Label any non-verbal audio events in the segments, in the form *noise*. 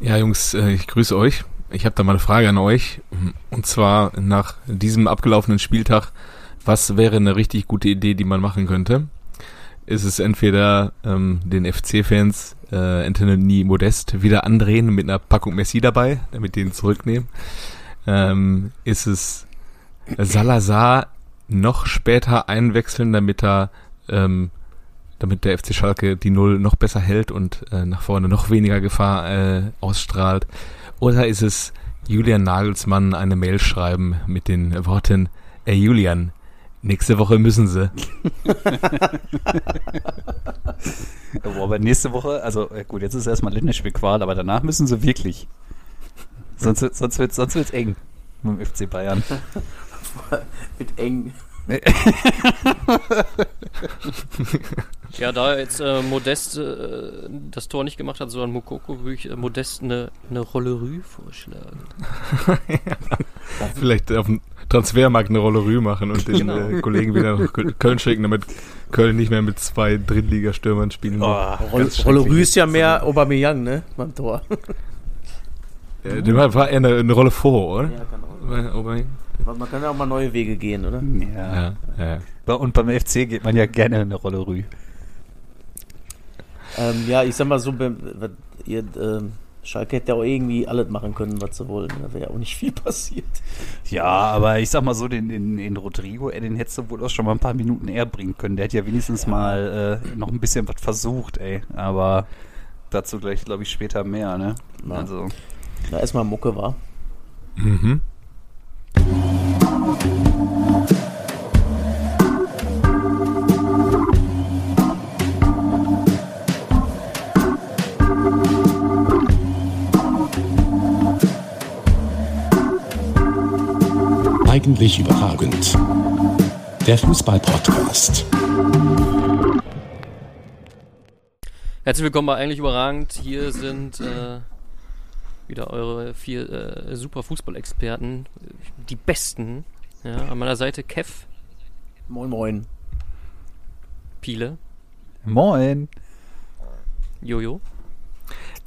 Ja, Jungs, äh, ich grüße euch. Ich habe da mal eine Frage an euch. Und zwar nach diesem abgelaufenen Spieltag, was wäre eine richtig gute Idee, die man machen könnte? Ist es entweder ähm, den FC-Fans äh, Anthony Modest wieder andrehen mit einer Packung Messi dabei, damit die ihn zurücknehmen? Ähm, ist es Salazar noch später einwechseln, damit er ähm, damit der FC Schalke die Null noch besser hält und äh, nach vorne noch weniger Gefahr äh, ausstrahlt? Oder ist es Julian Nagelsmann eine Mail schreiben mit den Worten, ey Julian, nächste Woche müssen sie. *laughs* Boah, aber nächste Woche, also gut, jetzt ist erstmal Länderspielqual, aber danach müssen sie wirklich. Sonst, sonst wird es sonst wird's eng mit dem FC Bayern. *laughs* mit eng. Ja, da jetzt äh, Modest äh, das Tor nicht gemacht hat, sondern Mokoko, würde ich äh, Modest eine, eine Rollerue vorschlagen. ja. Vielleicht auf dem Transfermarkt eine Rollerue machen und den genau. äh, Kollegen wieder nach Köln schicken, damit Köln nicht mehr mit zwei Drittligastürmern spielen oh, Rollerue ist ja mehr Aubameyang, ne, beim Tor. Ja, dem war eher eine, eine Rolle vor, oder? Ja, genau. Aubameyang. Man kann ja auch mal neue Wege gehen, oder? Ja. ja, ja. Und beim FC geht man ja gerne eine Rolle rü. Ähm, ja, ich sag mal so, ihr, ähm, Schalke hätte ja auch irgendwie alles machen können, was sie wollen. Da wäre ja auch nicht viel *laughs* passiert. Ja, aber ich sag mal so, den, den, den Rodrigo, ey, den hättest du wohl auch schon mal ein paar Minuten eher bringen können. Der hat ja wenigstens ja. mal äh, noch ein bisschen was versucht, ey. Aber dazu gleich, glaube ich, später mehr, ne? Ja. Also. Na, erstmal Mucke war. Mhm. Eigentlich überragend. Der Fußball-Podcast. Herzlich willkommen bei Eigentlich überragend. Hier sind äh, wieder eure vier äh, super Fußballexperten, die besten. Ja, an meiner Seite Kev. Moin moin. Piele. Moin. Jojo.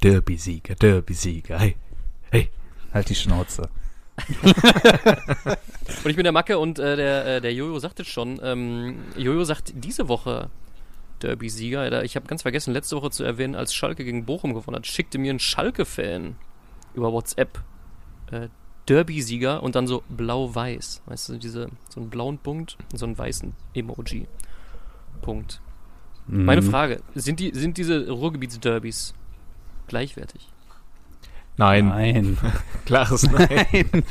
Derby-Sieger, Derby-Sieger, hey, hey. Halt die Schnauze. Und ich bin der Macke und äh, der, äh, der Jojo sagt es schon. Ähm, Jojo sagt diese Woche Derby-Sieger. Ich habe ganz vergessen, letzte Woche zu erwähnen, als Schalke gegen Bochum gewonnen hat, schickte mir ein Schalke-Fan über WhatsApp äh, Derby-Sieger und dann so blau-weiß. Weißt du, diese, so einen blauen Punkt und so einen weißen Emoji. Punkt. Mhm. Meine Frage, sind, die, sind diese Ruhrgebietsderbys gleichwertig? Nein. Nein. *laughs* Klares Nein.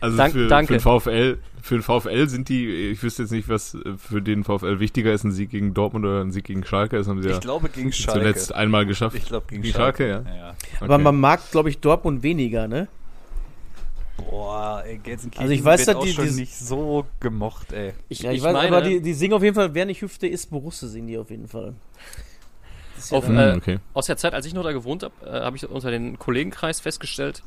Also Dank, für, danke. für den VfL, für den VfL sind die, ich wüsste jetzt nicht, was für den VfL wichtiger ist, ein Sieg gegen Dortmund oder ein Sieg gegen Schalke. Das haben sie ich ja glaube gegen Schalke. zuletzt einmal geschafft. Ich glaube gegen, gegen, Schalke. Schalke ja. ja. Okay. Aber man mag, glaube ich, Dortmund weniger, ne? Boah, ey, Gelsenkirchen also ich weiß, wird auch die, schon die, nicht so gemocht, ey. Ich, ja, ich, ich weiß, meine, aber die, die singen auf jeden Fall, wer nicht Hüfte ist, Borusse singen die auf jeden Fall. Auf, äh, okay. Aus der Zeit, als ich noch da gewohnt habe, äh, habe ich unter den Kollegenkreis festgestellt,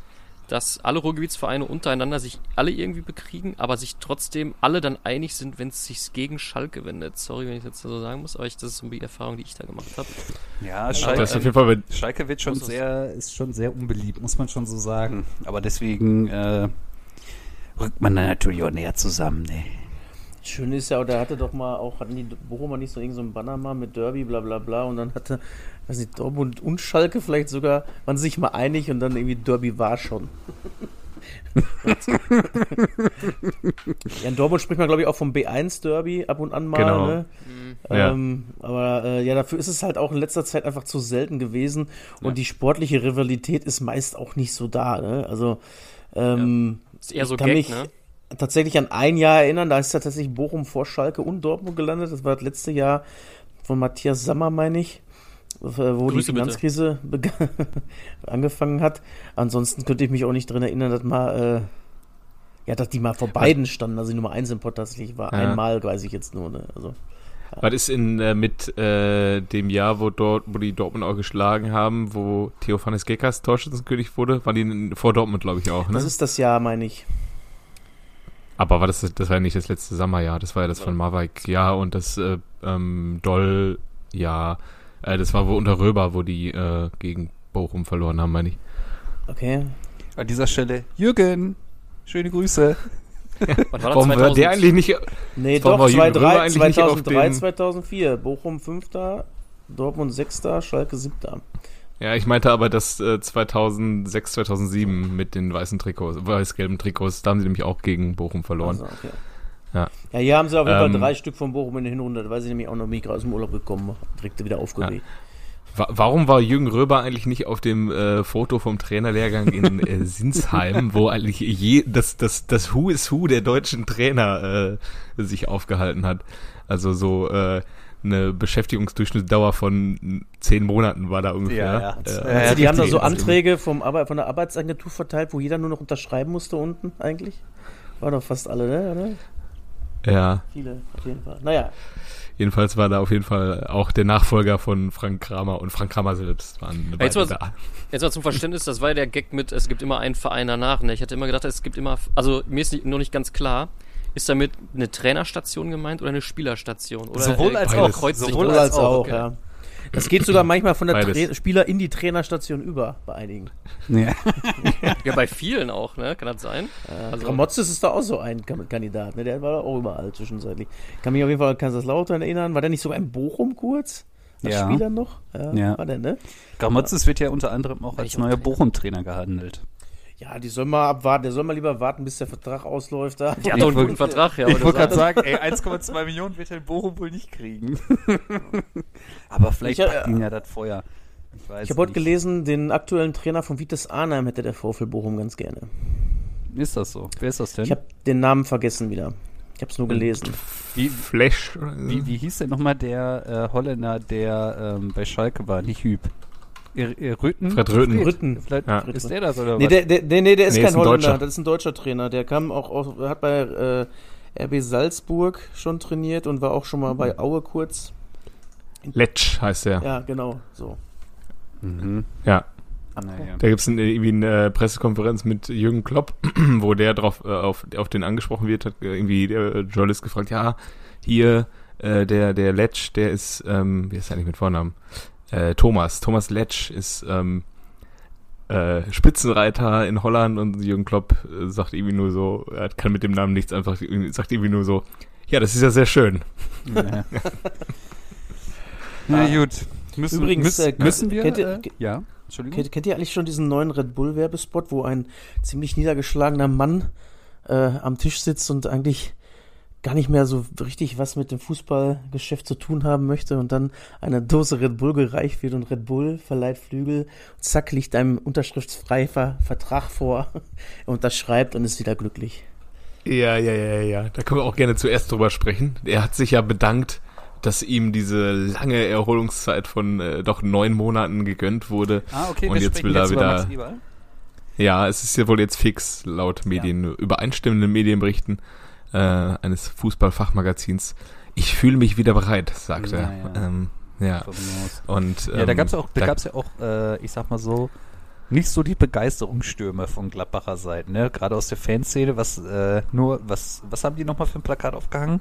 dass alle Ruhrgebietsvereine untereinander sich alle irgendwie bekriegen, aber sich trotzdem alle dann einig sind, wenn es sich gegen Schalke wendet. Sorry, wenn ich das so sagen muss, aber ich, das ist so die Erfahrung, die ich da gemacht habe. Ja, Schalke, aber, ähm, Fall, Schalke wird schon sehr, ist schon sehr unbeliebt, muss man schon so sagen. Aber deswegen äh, rückt man dann natürlich auch näher zusammen, ne? Schön ist ja, der hatte doch mal auch, hatten die Bochumer nicht so irgendein so Banner mal mit Derby, bla bla bla, und dann hatte, weiß nicht, Dortmund und Schalke vielleicht sogar, waren sich mal einig und dann irgendwie Derby war schon. *laughs* ja, in Dortmund spricht man, glaube ich, auch vom B1-Derby ab und an mal. Genau. Ne? Mhm. Ähm, ja. Aber äh, ja, dafür ist es halt auch in letzter Zeit einfach zu selten gewesen und ja. die sportliche Rivalität ist meist auch nicht so da. Ne? Also, ähm, ja. ist eher so Gag, mich, ne? Tatsächlich an ein Jahr erinnern. Da ist ja tatsächlich Bochum vor Schalke und Dortmund gelandet. Das war das letzte Jahr von Matthias Sammer, meine ich, wo Grüße die Finanzkrise *laughs* angefangen hat. Ansonsten könnte ich mich auch nicht dran erinnern, dass mal, äh, ja, dass die mal vor beiden standen. Also die Nummer 1 im Pott tatsächlich war. Ja. Einmal, weiß ich jetzt nur. Ne? Also, ja. Was ist in, äh, mit äh, dem Jahr, wo, dort, wo die Dortmund auch geschlagen haben, wo Theophanes Gekas Torschützenkönig wurde? War die in, vor Dortmund, glaube ich, auch, ne? Das ist das Jahr, meine ich. Aber war das, das war ja nicht das letzte Sommerjahr, das war ja das von Marwijk ja und das äh, ähm, Doll ja, äh, das war wo unter Röber, wo die äh, gegen Bochum verloren haben, meine ich. Okay. An dieser Stelle, Jürgen, schöne Grüße. *laughs* Wann war das? Warum war 2000? der eigentlich nicht. Nee, doch, war Jürgen Römer 2003, eigentlich nicht auf 2003 dem- 2004. Bochum 5. Dortmund 6. Schalke 7. Ja, ich meinte aber das äh, 2006, 2007 mit den weißen Trikots, weiß-gelben Trikots, da haben sie nämlich auch gegen Bochum verloren. Also, okay. Ja. ja, hier haben sie auf jeden Ähm, Fall drei Stück von Bochum in der Hinrunde. Da weiß ich nämlich auch noch, gerade aus dem Urlaub gekommen direkt wieder aufgeregt. Wa warum war Jürgen Röber eigentlich nicht auf dem äh, Foto vom Trainerlehrgang in äh, *laughs* Sinsheim, wo eigentlich je, das, das, das Who is Who der deutschen Trainer äh, sich aufgehalten hat? Also so äh, eine Beschäftigungsdurchschnittsdauer von zehn Monaten war da ungefähr. Ja, ja. Äh, Ja, Also die haben da so Anträge vom Arbeit, von der Arbeitsagentur verteilt, wo jeder nur noch unterschreiben musste unten eigentlich. War doch fast alle, ne? Oder? ja, Viele, auf jeden Fall. Naja, jedenfalls war da auf jeden Fall auch der Nachfolger von Frank Kramer und Frank Kramer selbst waren jetzt beide mal- da. Jetzt mal zum Verständnis, das war ja der Gag mit, es gibt immer einen Verein danach. Ne? Ich hatte immer gedacht, es gibt immer, also mir ist nicht, nur nicht ganz klar, ist damit eine Trainerstation gemeint oder eine Spielerstation? Oder Sowohl als auch. Sowohl das? als auch, okay. ja. Das geht sogar manchmal von der. Tra Spieler in die Trainerstation über, bei einigen. Ja. *laughs* Ja, bei vielen auch, ne? Kann das sein? Also, Gramotzes ist da auch so ein Kan- Kandidat, ne? Der war da auch überall zwischenzeitlich. Kann mich auf jeden Fall an Kaiserslautern erinnern. War der nicht sogar in Bochum kurz? Als Ja. Spieler noch? Ja, Ja. War der, ne? Gramotzes wird ja unter anderem auch als neuer. Bochum-Trainer gehandelt. Ja, die soll mal abwarten. Der soll mal lieber warten, bis der Vertrag ausläuft. Da. Der hat doch einen guten Vertrag, ja. ich aber wollte gerade sagen, ey, 1,2 Millionen wird er in Bochum wohl nicht kriegen. *laughs* Aber vielleicht Ich packt ihn ja das Feuer. Ich, weiß Ich habe heute gelesen, den aktuellen Trainer von Vites Arnheim hätte der VfL Bochum ganz gerne. Ist das so? Wer ist das denn? Ich habe den Namen vergessen wieder. Ich habe es nur gelesen. wie, Flash. wie, wie hieß denn nochmal der äh, Holländer, der ähm, bei Schalke war? Nicht Hüb. Ir, Ir, Rütten? Fred Rütten. Rütten. Vielleicht Ja. ist der das oder Nee, was? der, der, nee, nee, der ist Nee, kein ist Holländer. Deutscher. Das ist ein deutscher Trainer. Der kam auch, aus, hat bei äh, RB Salzburg schon trainiert und war auch schon mal bei Aue kurz. Letsch heißt der. Ja, genau, so. mhm. Ja. Naja. Da gibt es irgendwie eine Pressekonferenz mit Jürgen Klopp, *clears throat* wo der drauf äh, auf, auf den angesprochen wird, hat äh, irgendwie der Journalist gefragt, ja, hier äh, der der Letsch, der ist, ähm, wie ist er eigentlich mit Vornamen? Äh, Thomas. Thomas Letsch ist ähm, äh, Spitzenreiter in Holland und Jürgen Klopp äh, sagt irgendwie nur so, er kann mit dem Namen nichts einfach, sagt irgendwie nur so, ja, das ist ja sehr schön. Ja. *laughs* Na gut. Müssen, Übrigens, müssen, äh, müssen wir? kennt ihr- äh, ja, Entschuldigung. Kennt, kennt ihr eigentlich schon diesen neuen Red Bull Werbespot, wo ein ziemlich niedergeschlagener Mann äh, am Tisch sitzt und eigentlich gar nicht mehr so richtig was mit dem Fußballgeschäft zu tun haben möchte und dann eine Dose Red Bull gereicht wird und Red Bull verleiht Flügel und zack liegt einem unterschriftsfreier Vertrag vor *laughs* er unterschreibt und ist wieder glücklich. Ja, ja, ja, ja. Da können wir auch gerne zuerst drüber sprechen. Er hat sich ja bedankt, dass ihm diese lange Erholungszeit von äh, doch neun Monaten gegönnt wurde. Ah, okay, Und wir jetzt will er wieder- Max Eberl. Ja, es ist ja wohl jetzt fix, laut Medien, übereinstimmenden Medienberichten äh, eines Fußballfachmagazins. Ich fühle mich wieder bereit, sagt er. Ja, ja. Ähm, ja. Und, Ja, da ähm, gab's auch, da gab's ja auch, äh, ich sag mal so, nicht so die Begeisterungsstürme von Gladbacher Seite, ne? Gerade aus der Fanszene, was äh, nur, was, was haben die nochmal für ein Plakat aufgehangen?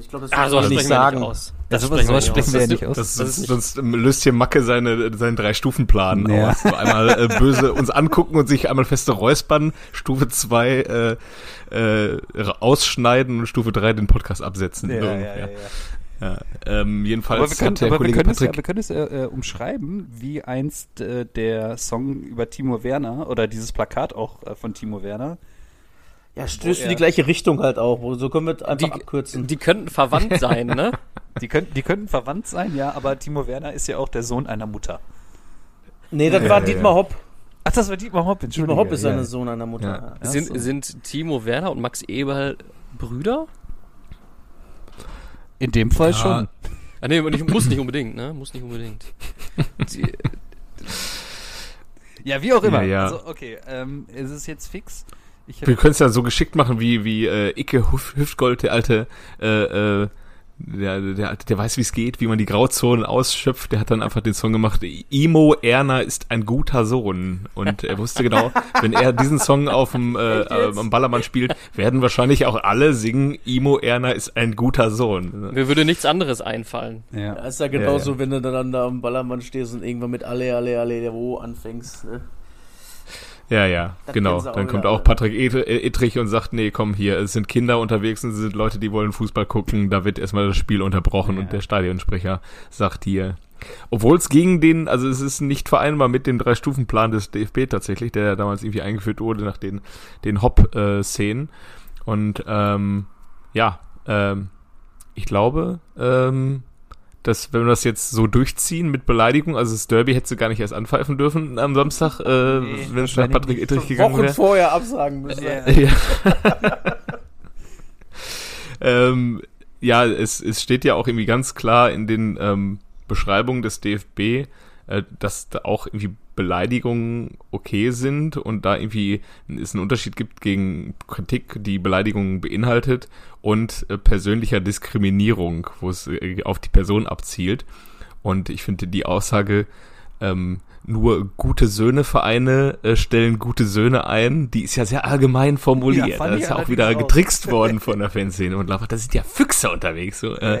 Ich glaube, das Ah, wir nicht aus. Das Ja, sprechen wir sowas sprechen wir ja nicht aus. Das, Das ist, ist sonst löst hier Macke seine, seinen Drei-Stufen-Plan Ja. aus. So einmal äh, böse uns angucken und sich einmal feste räuspern, Stufe 2 äh, äh, ausschneiden und Stufe 3 den Podcast absetzen. ungefähr. Ja, ähm, jedenfalls Aber wir können, hat der aber wir Kollege können es ja, Patrick wir können es ja äh, umschreiben, wie einst äh, der Song über Timo Werner oder dieses Plakat auch äh, von Timo Werner. Ja, stößt in die gleiche Richtung halt auch. wo- So können wir einfach Die, abkürzen. die könnten verwandt sein, ne? *laughs* Die, können, die könnten verwandt sein, ja, aber Timo Werner ist ja auch der Sohn einer Mutter. nee, das Ja, war ja, Dietmar ja. Hopp. Ach, das war Dietmar Hopp, Dietmar Hopp ist ja. seine Sohn einer Mutter. Ja. Ja. sind, so. sind Timo Werner und Max Eberl Brüder? In dem Fall Ja. schon. Ah, nee, nicht, muss nicht unbedingt, ne? Muss nicht unbedingt. Die, Ja, wie auch immer. Ja, ja. Also, okay, ähm, ist es jetzt fix? Ich Wir können es ja so geschickt machen wie wie äh, Icke Hüf Hüftgold, der alte, äh, äh, der, der, der weiß, wie es geht, wie man die Grauzonen ausschöpft. Der hat dann einfach den Song gemacht. Imo Erna ist ein guter Sohn. Und er wusste genau, *laughs* wenn er diesen Song auf dem äh, äh, am Ballermann spielt, werden wahrscheinlich auch alle singen. Imo Erna ist ein guter Sohn. mir würde nichts anderes einfallen. ja. Das ist ja genauso, wenn du dann da am Ballermann stehst und irgendwann mit Alle, Alle, Alle, der Wo anfängst. Ne? Ja, ja, das genau. Dann kommt auch Patrick Ittrich und sagt, nee, komm hier, es sind Kinder unterwegs und es sind Leute, die wollen Fußball gucken. Da wird erstmal das Spiel unterbrochen ja. und der Stadionsprecher sagt hier, obwohl es gegen den, also es ist nicht vereinbar mit dem Drei-Stufen-Plan des DFB tatsächlich, der damals irgendwie eingeführt wurde nach den, den Hop-Szenen. Und ähm, ja, ähm, ich glaube, ähm, dass wenn wir das jetzt so durchziehen mit Beleidigung, also das Derby hätte sie gar nicht erst anpfeifen dürfen am Samstag, äh, nee, wenn es nach Patrick Ittrich gegangen wäre. Wochen vorher absagen müssen. Ja, *laughs* ja. *laughs* ähm, ja es, es steht ja auch irgendwie ganz klar in den ähm, Beschreibungen des DFB, äh, dass da auch irgendwie Beleidigungen okay sind und da irgendwie es einen Unterschied gibt gegen Kritik, die Beleidigungen beinhaltet und äh, persönlicher Diskriminierung, wo es äh, auf die Person abzielt. Und ich finde die Aussage, ähm, nur gute Söhne-Vereine äh, stellen gute Söhne ein, die ist ja sehr allgemein formuliert. Ja, da ist ja auch wieder getrickst worden von der Fanszene und da sind ja Füchse unterwegs, so, äh, ja,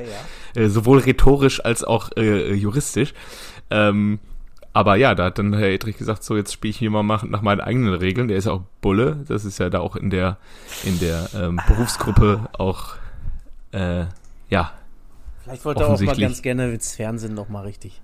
ja. Äh, sowohl rhetorisch als auch äh, juristisch. Ähm, aber ja, da hat dann Herr Edrich gesagt, so jetzt spiele ich hier mal nach meinen eigenen Regeln. Der ist ja auch Bulle, das ist ja da auch in der in der ähm, Berufsgruppe auch äh, ja. Vielleicht wollte er auch mal ganz gerne ins Fernsehen noch mal richtig.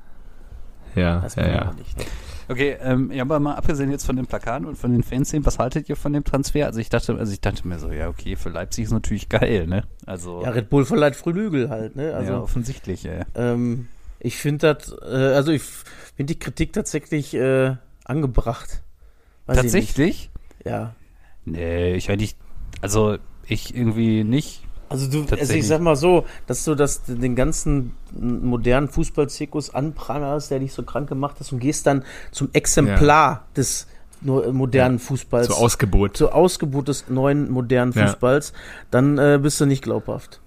Ja, das ja, ja. Nicht, ne? Okay, ähm, ja, aber mal abgesehen jetzt von den Plakaten und von den Fanszenen, was haltet ihr von dem Transfer? Also ich dachte, also ich dachte mir so, ja, okay, für Leipzig ist natürlich geil, ne? Also ja, Red Bull verleiht Flügel halt, ne? Also ja, offensichtlich, ja. Ähm, ich finde das, äh, also ich finde die Kritik tatsächlich äh, angebracht. Weiß tatsächlich? Ja. Nee, ich eigentlich, also ich irgendwie nicht. Also du, also ich sag mal so, dass du das den ganzen modernen Fußballzirkus anprangerst, der dich so krank gemacht hast und gehst dann zum Exemplar ja. des modernen ja. Fußballs. Zur Ausgeburt. Zur Ausgeburt des neuen modernen Fußballs, ja. dann äh, bist du nicht glaubhaft.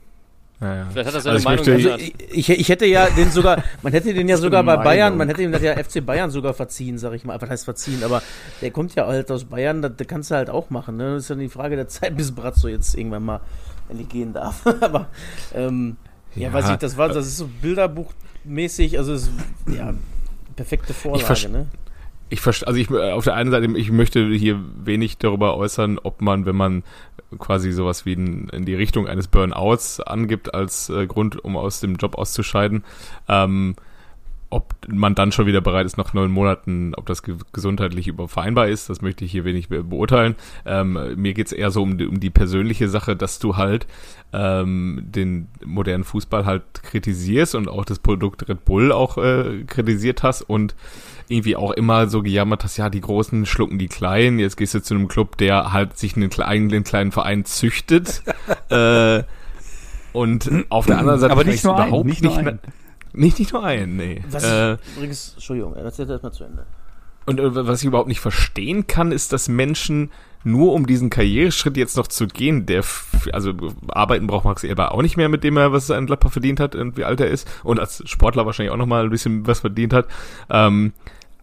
Ja, ja. Vielleicht hat er seine also Meinung möchte, also ich, ich, hätte ja den sogar, man hätte den ja *laughs* sogar bei Bayern, man hätte ihm das ja FC Bayern sogar verziehen, sag ich mal. Was heißt verziehen? Aber der kommt ja halt aus Bayern, das, das kannst du halt auch machen. Ne? Das ist ja die Frage der Zeit, bis Bratzo jetzt irgendwann mal endlich gehen darf. *laughs* Aber ähm, ja, ja, weiß ich, das war, das ist so Bilderbuchmäßig, also ist, ja, perfekte Vorlage, ich ne? Ich verstehe, also ich auf der einen Seite, ich möchte hier wenig darüber äußern, ob man, wenn man quasi sowas wie in, in die Richtung eines Burnouts angibt als äh, Grund, um aus dem Job auszuscheiden, ähm, ob man dann schon wieder bereit ist, nach neun Monaten, ob das ge gesundheitlich vereinbar ist, das möchte ich hier wenig be beurteilen. Ähm, mir geht's eher so um die, um die persönliche Sache, dass du halt ähm, den modernen Fußball halt kritisierst und auch das Produkt Red Bull auch äh, kritisiert hast und irgendwie auch immer so gejammert hast, ja, die Großen schlucken die Kleinen, jetzt gehst du zu einem Club, der halt sich einen kleinen, kleinen Verein züchtet. *laughs* äh, und auf der anderen Seite aber nicht nur überhaupt ein, nicht, nicht, mehr, nicht, nicht nur einen, nee. Was äh, übrigens, Entschuldigung, erzähl das mal zu Ende. Und äh, was ich überhaupt nicht verstehen kann, ist, dass Menschen nur um diesen Karriereschritt jetzt noch zu gehen, der, also arbeiten braucht Max Eber auch nicht mehr, mit dem er was in Gladbach verdient hat und wie alt er ist und als Sportler wahrscheinlich auch noch mal ein bisschen was verdient hat. Ähm,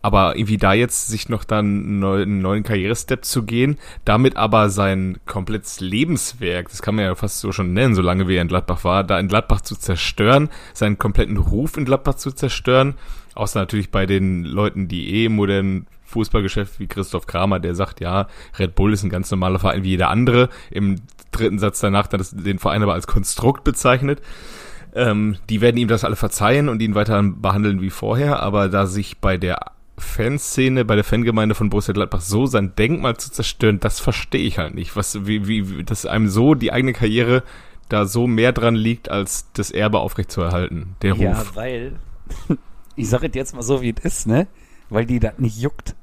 aber irgendwie da jetzt sich noch dann einen neuen, neuen Karrierestep zu gehen, damit aber sein komplettes Lebenswerk, das kann man ja fast so schon nennen, solange wie er in Gladbach war, da in Gladbach zu zerstören, seinen kompletten Ruf in Gladbach zu zerstören, außer natürlich bei den Leuten, die eh modernen Fußballgeschäft wie Christoph Kramer, der sagt, ja, Red Bull ist ein ganz normaler Verein wie jeder andere. Im dritten Satz danach dann den Verein aber als Konstrukt bezeichnet. Ähm, die werden ihm das alle verzeihen und ihn weiter behandeln wie vorher, aber da sich bei der Fanszene, bei der Fangemeinde von Borussia Gladbach so sein Denkmal zu zerstören, das verstehe ich halt nicht. Was, wie, wie, dass einem so die eigene Karriere da so mehr dran liegt, als das Erbe aufrechtzuerhalten, der Ruf. Ja, weil, *laughs* ich sage jetzt mal so, wie es ist, ne? Weil die das nicht juckt.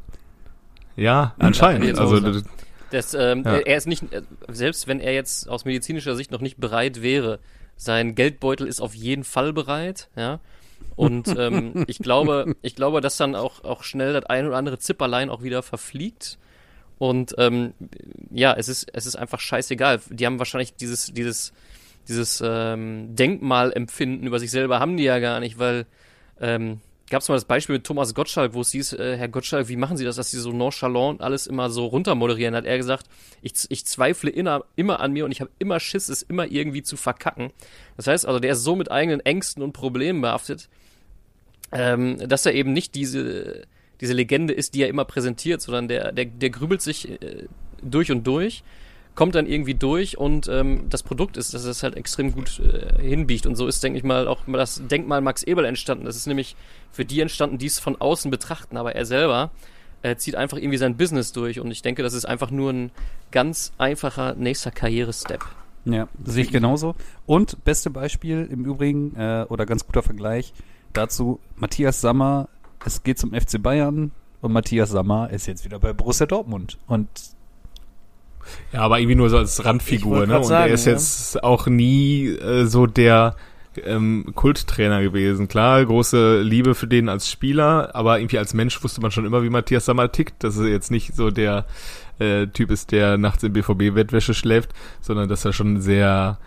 Ja, anscheinend. also, das, das, ähm, ja. Er ist nicht, selbst wenn er jetzt aus medizinischer Sicht noch nicht bereit wäre, sein Geldbeutel ist auf jeden Fall bereit, ja. Und *laughs* ähm, ich glaube, ich glaube, dass dann auch, auch schnell das ein oder andere Zipperlein auch wieder verfliegt. Und ähm, ja, es ist, es ist einfach scheißegal. Die haben wahrscheinlich dieses, dieses, dieses ähm, Denkmalempfinden über sich selber haben die ja gar nicht, weil ähm, gab es mal das Beispiel mit Thomas Gottschalk, wo es hieß, äh, Herr Gottschalk, wie machen Sie das, dass Sie so nonchalant alles immer so runtermoderieren? Hat er gesagt, ich, ich zweifle immer, immer an mir und ich habe immer Schiss, es immer irgendwie zu verkacken. Das heißt also, der ist so mit eigenen Ängsten und Problemen behaftet, ähm, dass er eben nicht diese diese Legende ist, die er immer präsentiert, sondern der, der, der grübelt sich äh, durch und durch, kommt dann irgendwie durch und ähm, das Produkt ist, dass es halt extrem gut äh, hinbiegt. Und so ist, denke ich mal, auch das Denkmal Max Eberl entstanden. Das ist nämlich für die entstanden, die es von außen betrachten, aber er selber äh, zieht einfach irgendwie sein Business durch und ich denke, das ist einfach nur ein ganz einfacher nächster Karrierestep. Ja, sehe ich genauso. Und beste Beispiel im Übrigen, äh, oder ganz guter Vergleich dazu, Matthias Sammer, es geht zum FC Bayern und Matthias Sammer ist jetzt wieder bei Borussia Dortmund. Und ja, aber irgendwie nur so als Randfigur, ne? Und sagen, er ist ja. jetzt auch nie äh, so der ähm, Kulttrainer gewesen. Klar, große Liebe für den als Spieler, aber irgendwie als Mensch wusste man schon immer, wie Matthias Sammer tickt, dass er jetzt nicht so der äh, Typ ist, der nachts im BVB-Wettwäsche schläft, sondern dass er schon sehr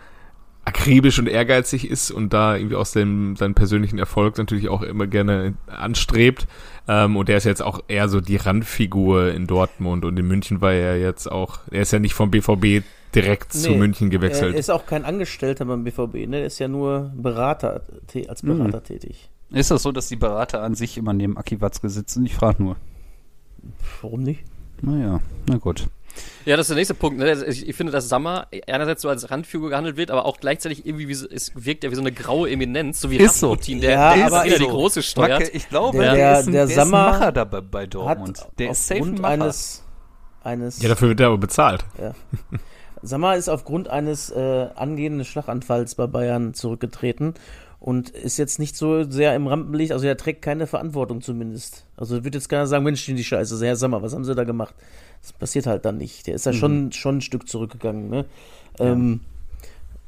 akribisch und ehrgeizig ist und da irgendwie aus dem, seinen persönlichen Erfolg natürlich auch immer gerne anstrebt. Ähm, und der ist jetzt auch eher so die Randfigur in Dortmund und in München war er jetzt auch, er ist ja nicht vom BVB direkt zu Nee, München Er gewechselt. ist auch kein Angestellter beim BVB, ne? Er ist ja nur Berater, als Mhm. Berater tätig. ist das so, dass die Berater an sich immer neben Aki Watzke sitzen? Ich frage nur. Warum nicht? Naja, na gut. Ja, das ist der nächste Punkt. Ne? Ich, ich finde, dass Sammer einerseits so als Randfigur gehandelt wird, aber auch gleichzeitig irgendwie wie so, es wirkt ja wie so eine graue Eminenz, so wie Ist so. Rasputin, der, Ja, der aber ist ist die so. große steuert. Macke, ich glaube, Der- der, der- ist ein, der der Sammer ist ein Macher da bei, bei Dortmund. Hat der ist safe ein Macher. eines, eines ja, dafür wird er aber bezahlt. Sammer ist aufgrund eines äh, angehenden Schlaganfalls bei Bayern zurückgetreten und ist jetzt nicht so sehr im Rampenlicht, also er trägt keine Verantwortung zumindest. Also wird jetzt keiner sagen, Mensch, die Scheiße, Herr Sammer, was haben sie da gemacht? Das passiert halt dann nicht. Der ist ja schon, schon ein Stück zurückgegangen, ne? Ähm,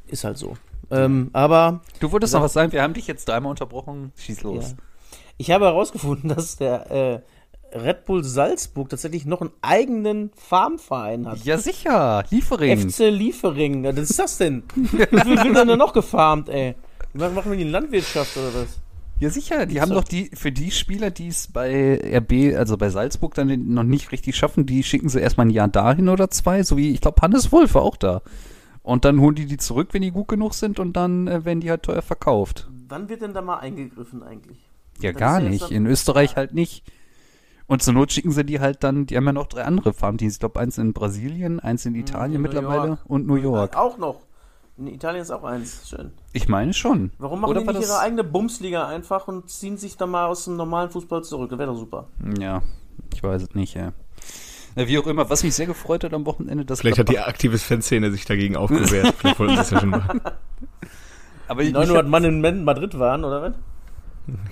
ist halt so. Ähm, aber Du wolltest noch was sagen, wir haben dich jetzt dreimal unterbrochen. Schieß los. Ja. Ich habe herausgefunden, *laughs* dass der äh, Red Bull Salzburg tatsächlich noch einen eigenen Farmverein hat. Ja, sicher. Liefering. FC Liefering. Ja, Was ist das denn? *laughs* Wie viel wird denn da noch gefarmt, ey? Machen machen wir die Landwirtschaft oder was? Ja, sicher. Die haben so. doch die, für die Spieler, die es bei RB, also bei Salzburg dann noch nicht richtig schaffen, die schicken sie erstmal ein Jahr dahin oder zwei, so wie, ich glaube, Hannes Wolf war auch da. Und dann holen die die zurück, wenn die gut genug sind und dann äh, werden die halt teuer verkauft. Wann wird denn da mal eingegriffen eigentlich? Ja, Das gar nicht. In Österreich halt nicht. Und zur Not schicken sie die halt dann, die haben ja noch drei andere Farmteams. Ich glaube, eins in Brasilien, eins in Italien in mittlerweile York. und New York. Auch noch. In Italien ist auch eins. Schön. Ich meine schon. Warum machen Oder die nicht das- ihre eigene Bumsliga einfach und ziehen sich da mal aus dem normalen Fußball zurück? Das wäre doch super. Ja, ich weiß es nicht, ja. Na, Wie auch immer, was mich sehr gefreut hat am Wochenende, dass Vielleicht hat die Gladbach- aktive Fanszene sich dagegen aufgewehrt. *laughs* Vielleicht wollten sie das ja schon machen. aber Die ich, mich, 900 hat, Mann in Madrid waren, oder was?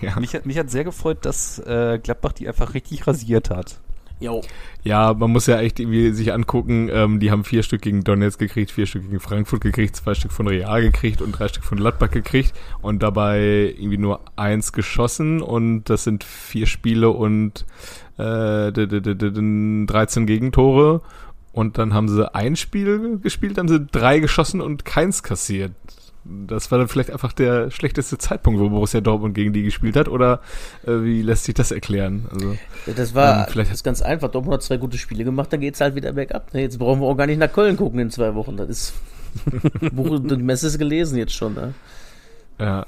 Ja. mich, hat, mich hat sehr gefreut, dass äh, Gladbach die einfach richtig rasiert hat. Jo. Ja, man muss ja echt irgendwie sich angucken, ähm, die haben vier Stück gegen Donetsk gekriegt, vier Stück gegen Frankfurt gekriegt, zwei Stück von Real gekriegt und drei Stück von Gladbach gekriegt und dabei irgendwie nur eins geschossen und das sind vier Spiele und äh, d- d- d- d- d- 13 Gegentore und dann haben sie ein Spiel gespielt, haben sie drei geschossen und keins kassiert. Das war dann vielleicht einfach der schlechteste Zeitpunkt, wo Borussia Dortmund gegen die gespielt hat oder äh, wie lässt sich das erklären? Also Ja, Das war Ähm, vielleicht- das ist ganz einfach. Dortmund hat zwei gute Spiele gemacht, dann geht's halt wieder bergab. Ne, Jetzt brauchen wir auch gar nicht nach Köln gucken in zwei Wochen. Das ist *laughs* Buch die Messe ist gelesen jetzt schon. Ne? Ja.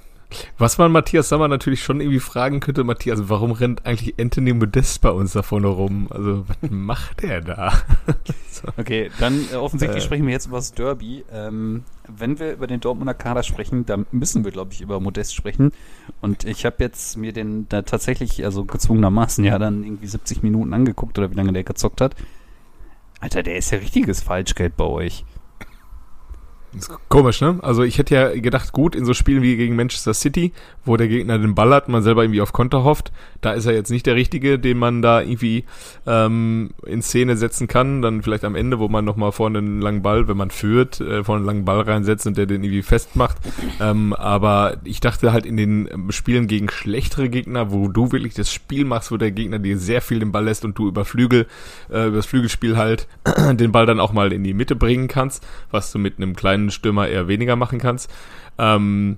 Was man Matthias Sammer natürlich schon irgendwie fragen könnte, Matthias, warum rennt eigentlich Anthony Modest bei uns da vorne rum? Also, was *laughs* macht der da? *laughs* so. Okay, dann äh, offensichtlich Äh. sprechen wir jetzt über das Derby. Ähm, wenn wir über den Dortmunder Kader sprechen, dann müssen wir, glaube ich, über Modest sprechen. Und ich habe jetzt mir den da tatsächlich, also gezwungenermaßen ja dann irgendwie 70 Minuten angeguckt oder wie lange der gezockt hat. Alter, der ist ja richtiges Falschgeld bei euch. Ist Komisch, ne? Also ich hätte ja gedacht, gut, in so Spielen wie gegen Manchester City, wo der Gegner den Ball hat, man selber irgendwie auf Konter hofft, da ist er jetzt nicht der Richtige, den man da irgendwie ähm, in Szene setzen kann. Dann vielleicht am Ende, wo man nochmal vorne einen langen Ball, wenn man führt, äh, vorne einen langen Ball reinsetzt und der den irgendwie festmacht. Ähm, aber ich dachte halt in den ähm, Spielen gegen schlechtere Gegner, wo du wirklich das Spiel machst, wo der Gegner dir sehr viel den Ball lässt und du über Flügel, äh, über das Flügelspiel halt *clears throat* den Ball dann auch mal in die Mitte bringen kannst, was du mit einem kleinen Stürmer eher weniger machen kannst. Ähm,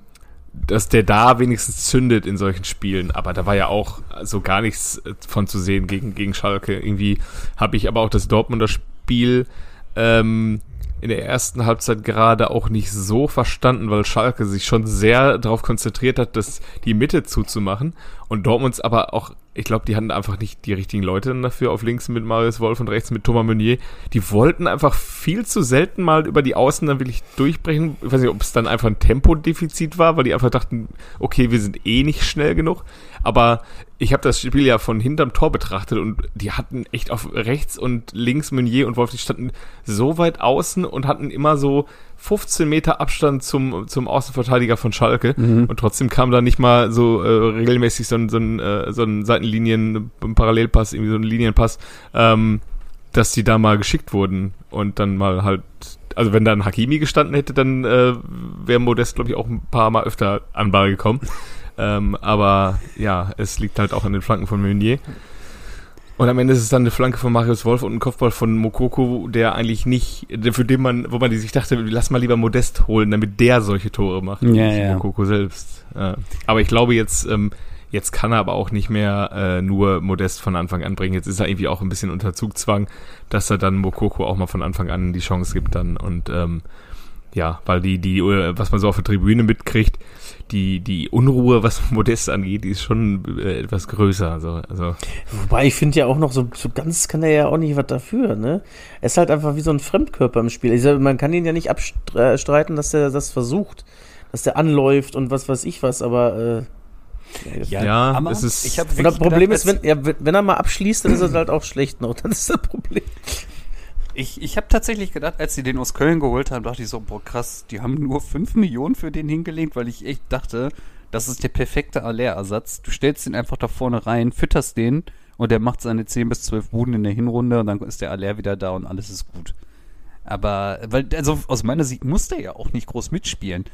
dass der da wenigstens zündet in solchen Spielen, aber da war ja auch so gar nichts äh, von zu sehen gegen, gegen Schalke. Irgendwie habe ich aber auch das Dortmunder Spiel ähm, in der ersten Halbzeit gerade auch nicht so verstanden, weil Schalke sich schon sehr darauf konzentriert hat, das die Mitte zuzumachen und Dortmunds aber auch ich glaube, die hatten einfach nicht die richtigen Leute dafür auf links mit Marius Wolf und rechts mit Thomas Meunier. Die wollten einfach viel zu selten mal über die Außen dann wirklich durchbrechen. Ich weiß nicht, ob es dann einfach ein Tempodefizit war, weil die einfach dachten, okay, wir sind eh nicht schnell genug. Aber ich habe das Spiel ja von hinterm Tor betrachtet und die hatten echt auf rechts und links Meunier und Wolf, die standen so weit außen und hatten immer so 15 Meter Abstand zum, zum Außenverteidiger von Schalke mhm. und trotzdem kam da nicht mal so äh, regelmäßig so ein, so ein, äh, so ein Seitenlinien, ein Parallelpass, irgendwie so ein Linienpass, ähm, dass die da mal geschickt wurden und dann mal halt, also wenn da ein Hakimi gestanden hätte, dann äh, wäre Modest, glaube ich, auch ein paar Mal öfter an Ball gekommen. *laughs* Ähm, aber ja, es liegt halt auch an den Flanken von Meunier. Und am Ende ist es dann eine Flanke von Marius Wolf und ein Kopfball von Mokoko, der eigentlich nicht, für den man, wo man sich dachte, lass mal lieber Modest holen, damit der solche Tore macht. Ja, ja. Mokoko selbst. Aber ich glaube jetzt, ähm, jetzt kann er aber auch nicht mehr äh, nur Modest von Anfang an bringen. Jetzt ist er irgendwie auch ein bisschen unter Zugzwang, dass er dann Mokoko auch mal von Anfang an die Chance gibt dann und ähm, ja, weil die, die, was man so auf der Tribüne mitkriegt, die, die Unruhe, was *laughs* Modest angeht, die ist schon äh, etwas größer. Also, also. Wobei ich finde ja auch noch so, so ganz kann er ja auch nicht was dafür, ne? Er ist halt einfach wie so ein Fremdkörper im Spiel. Sag, man kann ihn ja nicht abstreiten, dass er das versucht, dass der anläuft und was weiß ich was, aber äh, ja, ja es ist. Ich und das Problem gedacht, ist, wenn, ja, wenn er mal abschließt, dann ist er halt auch schlecht noch. Das ist das Problem. Ich, ich habe tatsächlich gedacht, als sie den aus Köln geholt haben, dachte ich so, boah krass, die haben nur 5 Millionen für den hingelegt, weil ich echt dachte, das ist der perfekte Aller-Ersatz. Du stellst den einfach da vorne rein, fütterst den und der macht seine 10 bis 12 Buden in der Hinrunde und dann ist der Aller wieder da und alles ist gut. Aber, weil, also aus meiner Sicht muss der ja auch nicht groß mitspielen.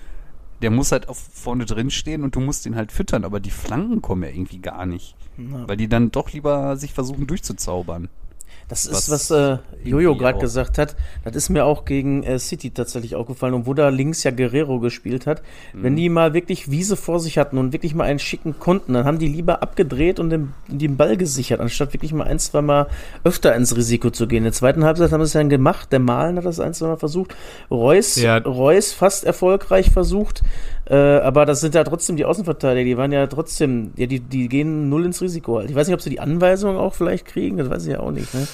Der muss halt auf vorne drin stehen und du musst ihn halt füttern, aber die Flanken kommen ja irgendwie gar nicht. Ja. Weil die dann doch lieber sich versuchen durchzuzaubern. Das ist, was, was äh, Jojo gerade gesagt hat. Das ist mir auch gegen äh, City tatsächlich aufgefallen. Und wo da links ja Guerrero gespielt hat. Mhm. Wenn die mal wirklich Wiese vor sich hatten und wirklich mal einen schicken konnten, dann haben die lieber abgedreht und den, den Ball gesichert, anstatt wirklich mal ein, zwei Mal öfter ins Risiko zu gehen. In der zweiten Halbzeit haben sie es dann gemacht. Der Malen hat das ein, zwei Mal versucht. Reus, ja. Reus fast erfolgreich versucht. Äh, aber das sind ja trotzdem die Außenverteidiger, die waren ja trotzdem, ja, die, die gehen null ins Risiko. Ich weiß nicht, ob sie die Anweisung auch vielleicht kriegen, das weiß ich ja auch nicht. Ne?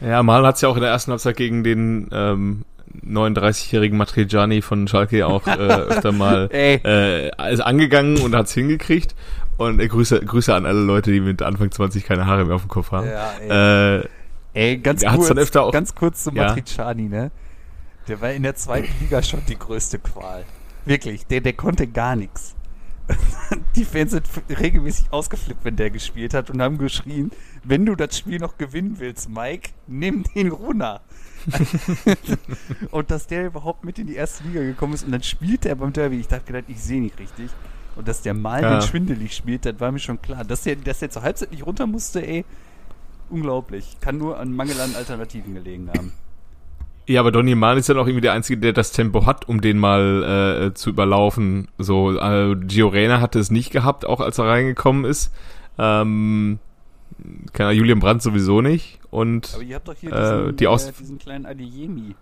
Ja, Mal hat es ja auch in der ersten Halbzeit gegen den ähm, 39-jährigen Matrejani von Schalke auch äh, *laughs* öfter mal äh, ist angegangen und hat es hingekriegt. Und äh, Grüße, Grüße an alle Leute, die mit Anfang 20 keine Haare mehr auf dem Kopf haben. Ja, ey. Äh, ey, ganz, kurz, dann öfter auch, ganz kurz zu Matriciani, ja. ne? Der war in der zweiten Liga schon die größte Qual. Wirklich, der, der konnte gar nichts. *laughs* Die Fans sind regelmäßig ausgeflippt, wenn der gespielt hat und haben geschrien, wenn du das Spiel noch gewinnen willst, Mike, nimm den Runner. *laughs* und dass der überhaupt mit in die erste Liga gekommen ist und dann spielt er beim Derby. Ich dachte gedacht, ich sehe nicht richtig. Und dass der mal ja. schwindelig spielt, das war mir schon klar. Dass der, dass der zur Halbzeit nicht runter musste, ey, unglaublich. Kann nur an Mangel an Alternativen gelegen haben. Ja, aber Donny Mal ist ja noch irgendwie der Einzige, der das Tempo hat, um den mal äh, zu überlaufen. So, äh, Gio Reyna hatte es nicht gehabt, auch als er reingekommen ist. Ähm, keine Julian Brandt sowieso nicht. Und aber ihr habt doch hier äh, diesen, die Aus äh, diesen kleinen Adeyemi.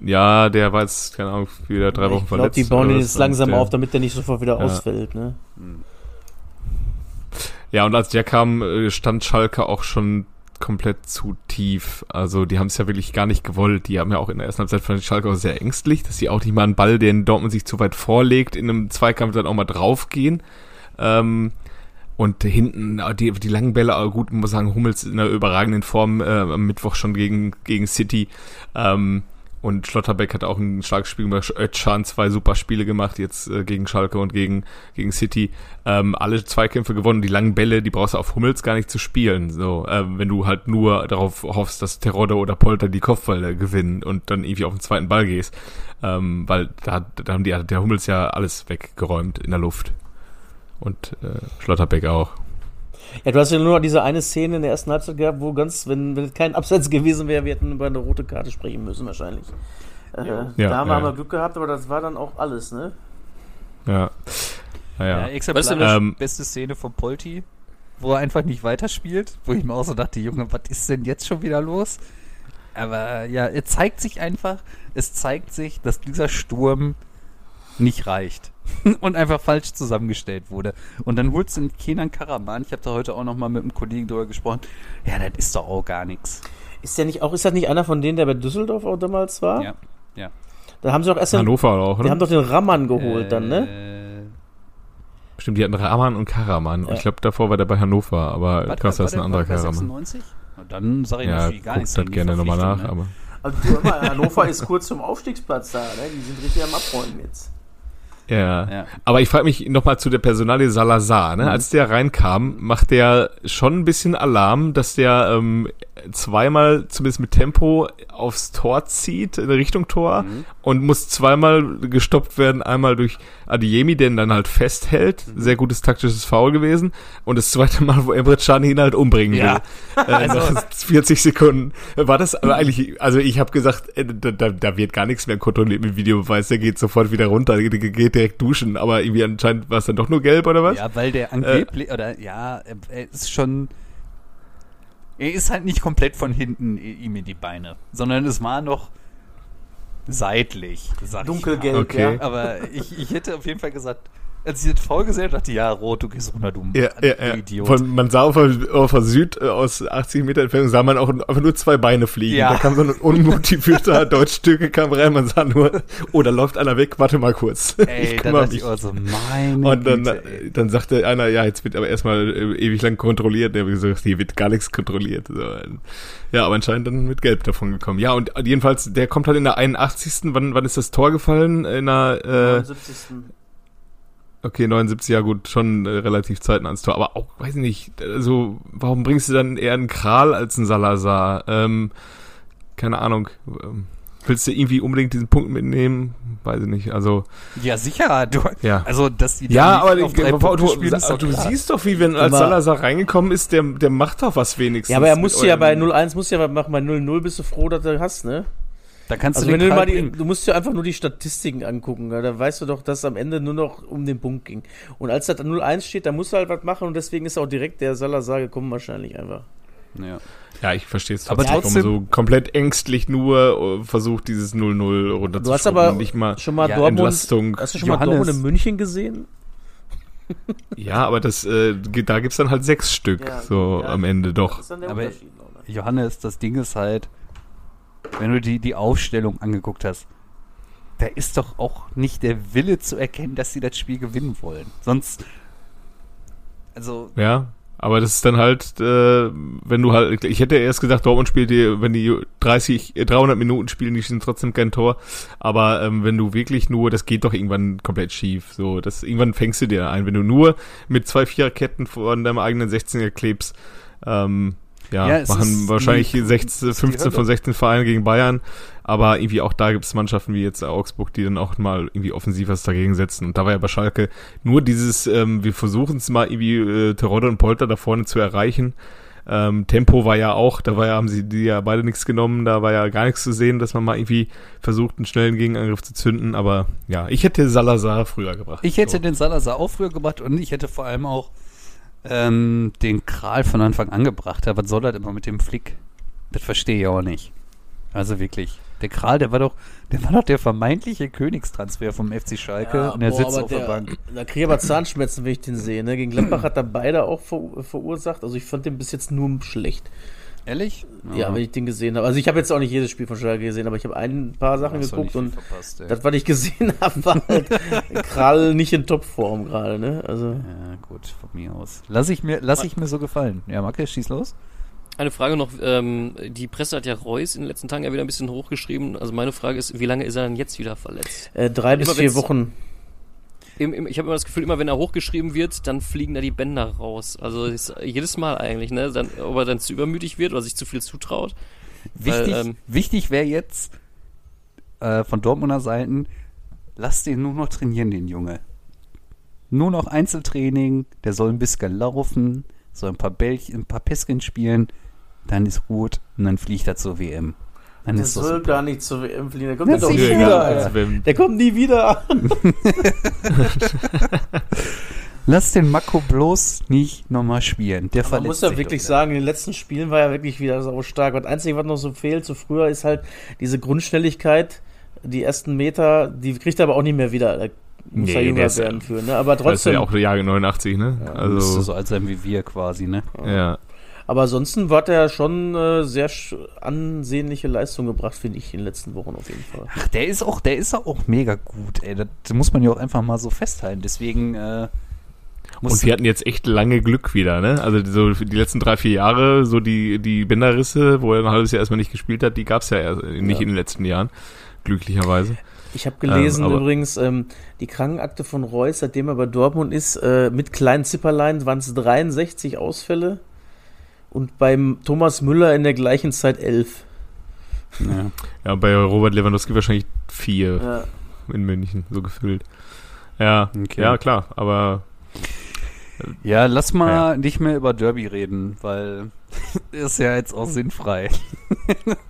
Ja, der war jetzt, keine Ahnung, wieder drei Wochen ich glaub, verletzt. Ich glaube, die bauen ihn jetzt langsam der, auf, damit der nicht sofort wieder ja. ausfällt, ne? Hm. Ja, und als der kam, äh, stand Schalke auch schon komplett zu tief. Also die haben es ja wirklich gar nicht gewollt. Die haben ja auch in der ersten Halbzeit von Schalke sehr ängstlich, dass sie auch nicht mal einen Ball, den Dortmund sich zu weit vorlegt, in einem Zweikampf dann auch mal draufgehen. Ähm, und hinten die, die langen Bälle, gut, muss sagen, Hummels in einer überragenden Form äh, am Mittwoch schon gegen, gegen City. Ähm, und Schlotterbeck hat auch ein starkes Spiel gemacht. Özcan zwei super Spiele gemacht, jetzt äh, gegen Schalke und gegen, gegen City. Ähm, alle Zweikämpfe gewonnen. Die langen Bälle, die brauchst du auf Hummels gar nicht zu spielen. So, ähm, wenn du halt nur darauf hoffst, dass Terodde oder Polter die Kopfbälle gewinnen und dann irgendwie auf den zweiten Ball gehst. Ähm, weil da, da haben die, der Hummels ja alles weggeräumt in der Luft. Und äh, Schlotterbeck auch. Ja, du hast ja nur noch diese eine Szene in der ersten Halbzeit gehabt, wo ganz, wenn, wenn es kein Abseits gewesen wäre, wir hätten über eine rote Karte sprechen müssen wahrscheinlich. Äh, ja. da haben ja. wir Glück gehabt, aber das war dann auch alles, ne? Ja. Naja. Ja, exemplarisch ähm, beste Szene von Polti, wo er einfach nicht weiterspielt, wo ich mir auch so dachte, Junge, was ist denn jetzt schon wieder los? Aber ja, es zeigt sich einfach, es zeigt sich, dass dieser Sturm nicht reicht. *laughs* und einfach falsch zusammengestellt wurde. Und dann holst du einen Kenan Karaman, ich habe da heute auch noch mal mit einem Kollegen drüber gesprochen, ja, das ist doch auch gar nichts. Ist der nicht auch, ist das nicht einer von denen, der bei Düsseldorf auch damals war? Ja, ja. Da haben sie doch erst den, Hannover auch, die oder? haben doch den Rammann geholt dann, ne? Äh, Stimmt, die hatten Rahman und Karaman. Ja. Ich glaube, davor war der bei Hannover, aber warte, krass, das ist ein der- anderer Karaman. 96? Na, dann sage ich Ja, natürlich gar nichts. die gerne nochmal nach, ne? aber. Also, mal, Hannover ist kurz zum Aufstiegsplatz da, ne? Die sind richtig am Abräumen jetzt. Ja. Ja. Aber ich frage mich nochmal zu der Personalie Salazar, ne? Als der reinkam, macht der schon ein bisschen Alarm, dass der ähm, zweimal zumindest mit Tempo aufs Tor zieht, in Richtung Tor und muss zweimal gestoppt werden, einmal durch Adiemi, der ihn dann halt festhält, sehr gutes taktisches Foul gewesen und das zweite Mal, wo Emre Can ihn halt umbringen Ja. will. *laughs* Äh, nach *laughs* 40 Sekunden. War das aber eigentlich, also ich habe gesagt, äh, da, da, da wird gar nichts mehr kontrolliert mit Videobeweis, der geht sofort wieder runter, der geht direkt duschen, aber irgendwie anscheinend war es dann doch nur gelb oder was? Ja, weil der angeblich, oder ja, er- ist schon. Er ist halt nicht komplett von hinten ihm in die Beine, sondern es war noch seitlich. Dunkelgelb. Okay. ja. Aber ich, ich hätte auf jeden Fall gesagt, als ich das gesehen habe, dachte ich, ja, rot, du gehst runter, du, Ja, ja, ja. Idiot. Von, man sah auf der, auf der Süd äh, aus 80 Meter Entfernung, sah man auch einfach nur zwei Beine fliegen. Ja. Da kam so ein unmotivierter *laughs* Deutschstücke kam rein, man sah nur, oh, da läuft einer weg, warte mal kurz. Ey, ich da kümmere dachte ich mich. auch so, meine Und dann, Güte, äh, dann sagte einer, ja, jetzt wird aber erstmal äh, ewig lang kontrolliert. Der hat gesagt, hier wird gar nichts kontrolliert. So, ja, aber anscheinend dann mit Gelb davon gekommen. Ja, und jedenfalls, der kommt halt in der 81. Wann, wann ist das Tor gefallen? In der, äh, 79. Okay, 79, ja gut, schon äh, relativ zeitnah ans Tor. Aber auch, weiß ich nicht, also warum bringst du dann eher einen Kral als einen Salazar? Ähm, keine Ahnung. Ähm, willst du irgendwie unbedingt diesen Punkt mitnehmen? Weiß ich nicht. Also, Ja, sicher. Du, ja. Also, dass die Ja, aber auf drei du, Punkte du, spielen, ist doch du klar. siehst doch, wie wenn als Salazar reingekommen ist, der, der macht doch was wenigstens. Ja, aber er musste ja bei eurem- 0-1, musst ja machen. Bei 0-0 bist du froh, dass du hast, ne? Da kannst Also du wenn du mal die, du musst dir einfach nur die Statistiken angucken, ja, da weißt du doch, dass es am Ende nur noch um den Punkt ging. Und als das 0-1 steht, da musst du halt was machen und deswegen ist auch direkt der Salazar gekommen wahrscheinlich einfach. Ja. Ja, ich verstehe es Aber trotzdem, trotzdem- warum so komplett ängstlich nur äh, versucht, dieses 0-0 runterzuschrauben. Du hast aber nicht mal schon mal Ja, Dortmund, Entlastung. hast du schon mal Johannes. Dortmund in München gesehen? *laughs* Ja, aber das, äh, da gibt's dann halt sechs Stück, Ja, so ja. am Ende doch. Das ist dann der Aber- ne? Johannes, das Ding ist halt, wenn du die, die Aufstellung angeguckt hast, da ist doch auch nicht der Wille zu erkennen, dass sie das Spiel gewinnen wollen. Sonst, also, Ja, aber das ist dann halt, äh, wenn du halt, ich hätte erst gedacht, Dortmund spielt die, wenn die 30, äh, 300 Minuten spielen, die schießen trotzdem kein Tor. Aber ähm, wenn du wirklich nur, das geht doch irgendwann komplett schief. So, das irgendwann fängst du dir ein, wenn du nur mit zwei Viererketten von deinem eigenen 16er klebst. Ähm, ja, Ja, machen wahrscheinlich die- 16, es ist die 15 von Hölle. 16 Vereinen gegen Bayern. Aber irgendwie auch da gibt es Mannschaften wie jetzt Augsburg, die dann auch mal irgendwie offensiv was dagegen setzen. Und da war ja bei Schalke nur dieses, ähm, wir versuchen es mal irgendwie äh, Terodde und Polter da vorne zu erreichen. Ähm, Tempo war ja auch, da war ja, haben sie die ja beide nichts genommen, da war ja gar nichts zu sehen, dass man mal irgendwie versucht, einen schnellen Gegenangriff zu zünden. Aber ja, ich hätte Salazar früher gebracht. ich hätte so. den Salazar auch früher gebracht und ich hätte vor allem auch ähm, den Kral von Anfang an gebracht. Aber was soll das immer mit dem Flick? Das verstehe ich auch nicht. Also wirklich. Der Kral, der war doch, der war doch der vermeintliche Königstransfer vom FC Schalke und er boah, sitzt auf der, Bank. Da kriege ich aber Zahnschmerzen, wenn ich den sehe. Ne? Gegen Gladbach hat er beide auch ver verursacht. Also ich fand den bis jetzt nur schlecht. Ehrlich? Ja, wenn ich den gesehen habe. Also ich habe jetzt auch nicht jedes Spiel von Schalke gesehen, aber ich habe ein paar Sachen geguckt und verpasst, das, was ich gesehen *laughs* habe, war halt Krall nicht in Topform gerade. Ne? Also Ja, gut, von mir aus. Lass ich mir, lass ich mir so gefallen. Ja, Marke, schieß los. Eine Frage noch, ähm, die Presse hat ja Reus in den letzten Tagen ja wieder ein bisschen hochgeschrieben. Also meine Frage ist, wie lange ist er denn jetzt wieder verletzt? äh, drei bis Immer vier wenn's- Wochen. Im, im, ich habe immer das Gefühl, immer wenn er hochgeschrieben wird, dann fliegen da die Bänder raus. Also ist, jedes Mal eigentlich, ne? Dann, ob er dann zu übermütig wird oder sich zu viel zutraut. Wichtig, Weil, ähm, wichtig wäre jetzt äh, von Dortmunder Seiten, lass den nur noch trainieren, den Junge. Nur noch Einzeltraining, der soll ein bisschen laufen, soll ein paar Bällchen, ein paar Pässchen spielen, dann ist gut und dann fliegt er zur WM. Der ist das soll super. gar nicht zur WM fliegen. Der kommt Ja, ja doch nie Ja, wieder. wenn- Der kommt nie wieder. *laughs* Lass den Mako bloß nicht nochmal spielen. Der Man muss ja sich wirklich doch sagen, in den letzten Spielen war er wirklich wieder sau stark. Das Einzige, was noch so fehlt zu früher, ist halt diese Grundschnelligkeit. Die ersten Meter, die kriegt er aber auch nicht mehr wieder. muss Nee, er jünger der werden für, ne? Aber Das ist trotzdem. ja auch der Jahre 89, ne? Müsste also, so alt sein wie wir quasi, ne? ja. Aber ansonsten war der schon äh, sehr ansehnliche Leistung gebracht, finde ich, in den letzten Wochen auf jeden Fall. Ach, der ist auch, der ist auch mega gut, ey. Das muss man ja auch einfach mal so festhalten. Deswegen, äh, muss Und wir hatten jetzt echt lange Glück wieder, ne? Also so die letzten drei, vier Jahre, so die, die Bänderrisse, wo er ein halbes Jahr erstmal nicht gespielt hat, die gab's ja erst, nicht Ja. in den letzten Jahren. Glücklicherweise. Ich habe gelesen Ähm, übrigens, ähm, die Krankenakte von Reus, seitdem er bei Dortmund ist, äh, mit kleinen Zipperlein waren es 63 Ausfälle und beim Thomas Müller in der gleichen Zeit 11. ja. Ja, bei Robert Lewandowski wahrscheinlich vier Ja. in München, so gefühlt. Ja, Okay. ja, klar, aber ja, lass mal Ja. nicht mehr über Derby reden, weil *laughs* ist ja jetzt auch sinnfrei. *laughs*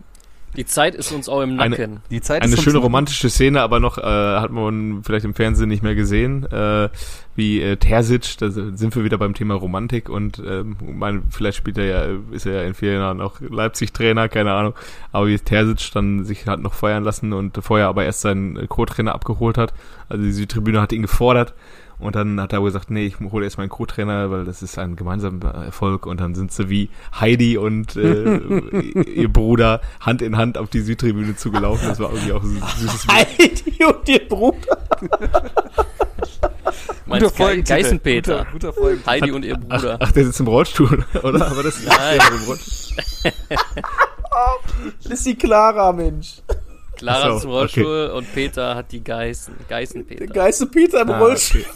Die Zeit ist uns auch im Eine- Nacken. Die Zeit eine ist schöne romantische Szene, aber noch äh, hat man vielleicht im Fernsehen nicht mehr gesehen, äh, wie äh, Terzic, da sind wir wieder beim Thema Romantik und ähm, mein, vielleicht spielt er ja, ist er ja in vier Jahren auch Leipzig-Trainer, keine Ahnung, aber wie Terzic dann sich hat noch feiern lassen und vorher aber erst seinen äh, Co-Trainer abgeholt hat, also die Südtribüne hat ihn gefordert und dann hat er gesagt, nee, ich hole erst meinen Co-Trainer, weil das ist ein gemeinsamer Erfolg und dann sind sie wie Heidi und äh, *laughs* ihr Bruder Hand in Hand auf die Südtribüne zugelaufen, das war irgendwie auch ein süßes *laughs* Heidi und ihr Bruder. *laughs* Meinst Ge Folgentitel. Geißenpeter. Guter, guter. Heidi und ihr Ach, Bruder. ach, der sitzt im Rollstuhl, oder? Aber das Nein. Im Rollstuhl. Das ist die Clara, Mensch. Clara Ach so, ist im Rollstuhl und Peter hat die Geißen. Geißenpeter. Der Geiste Peter im Ah, Rollstuhl. okay.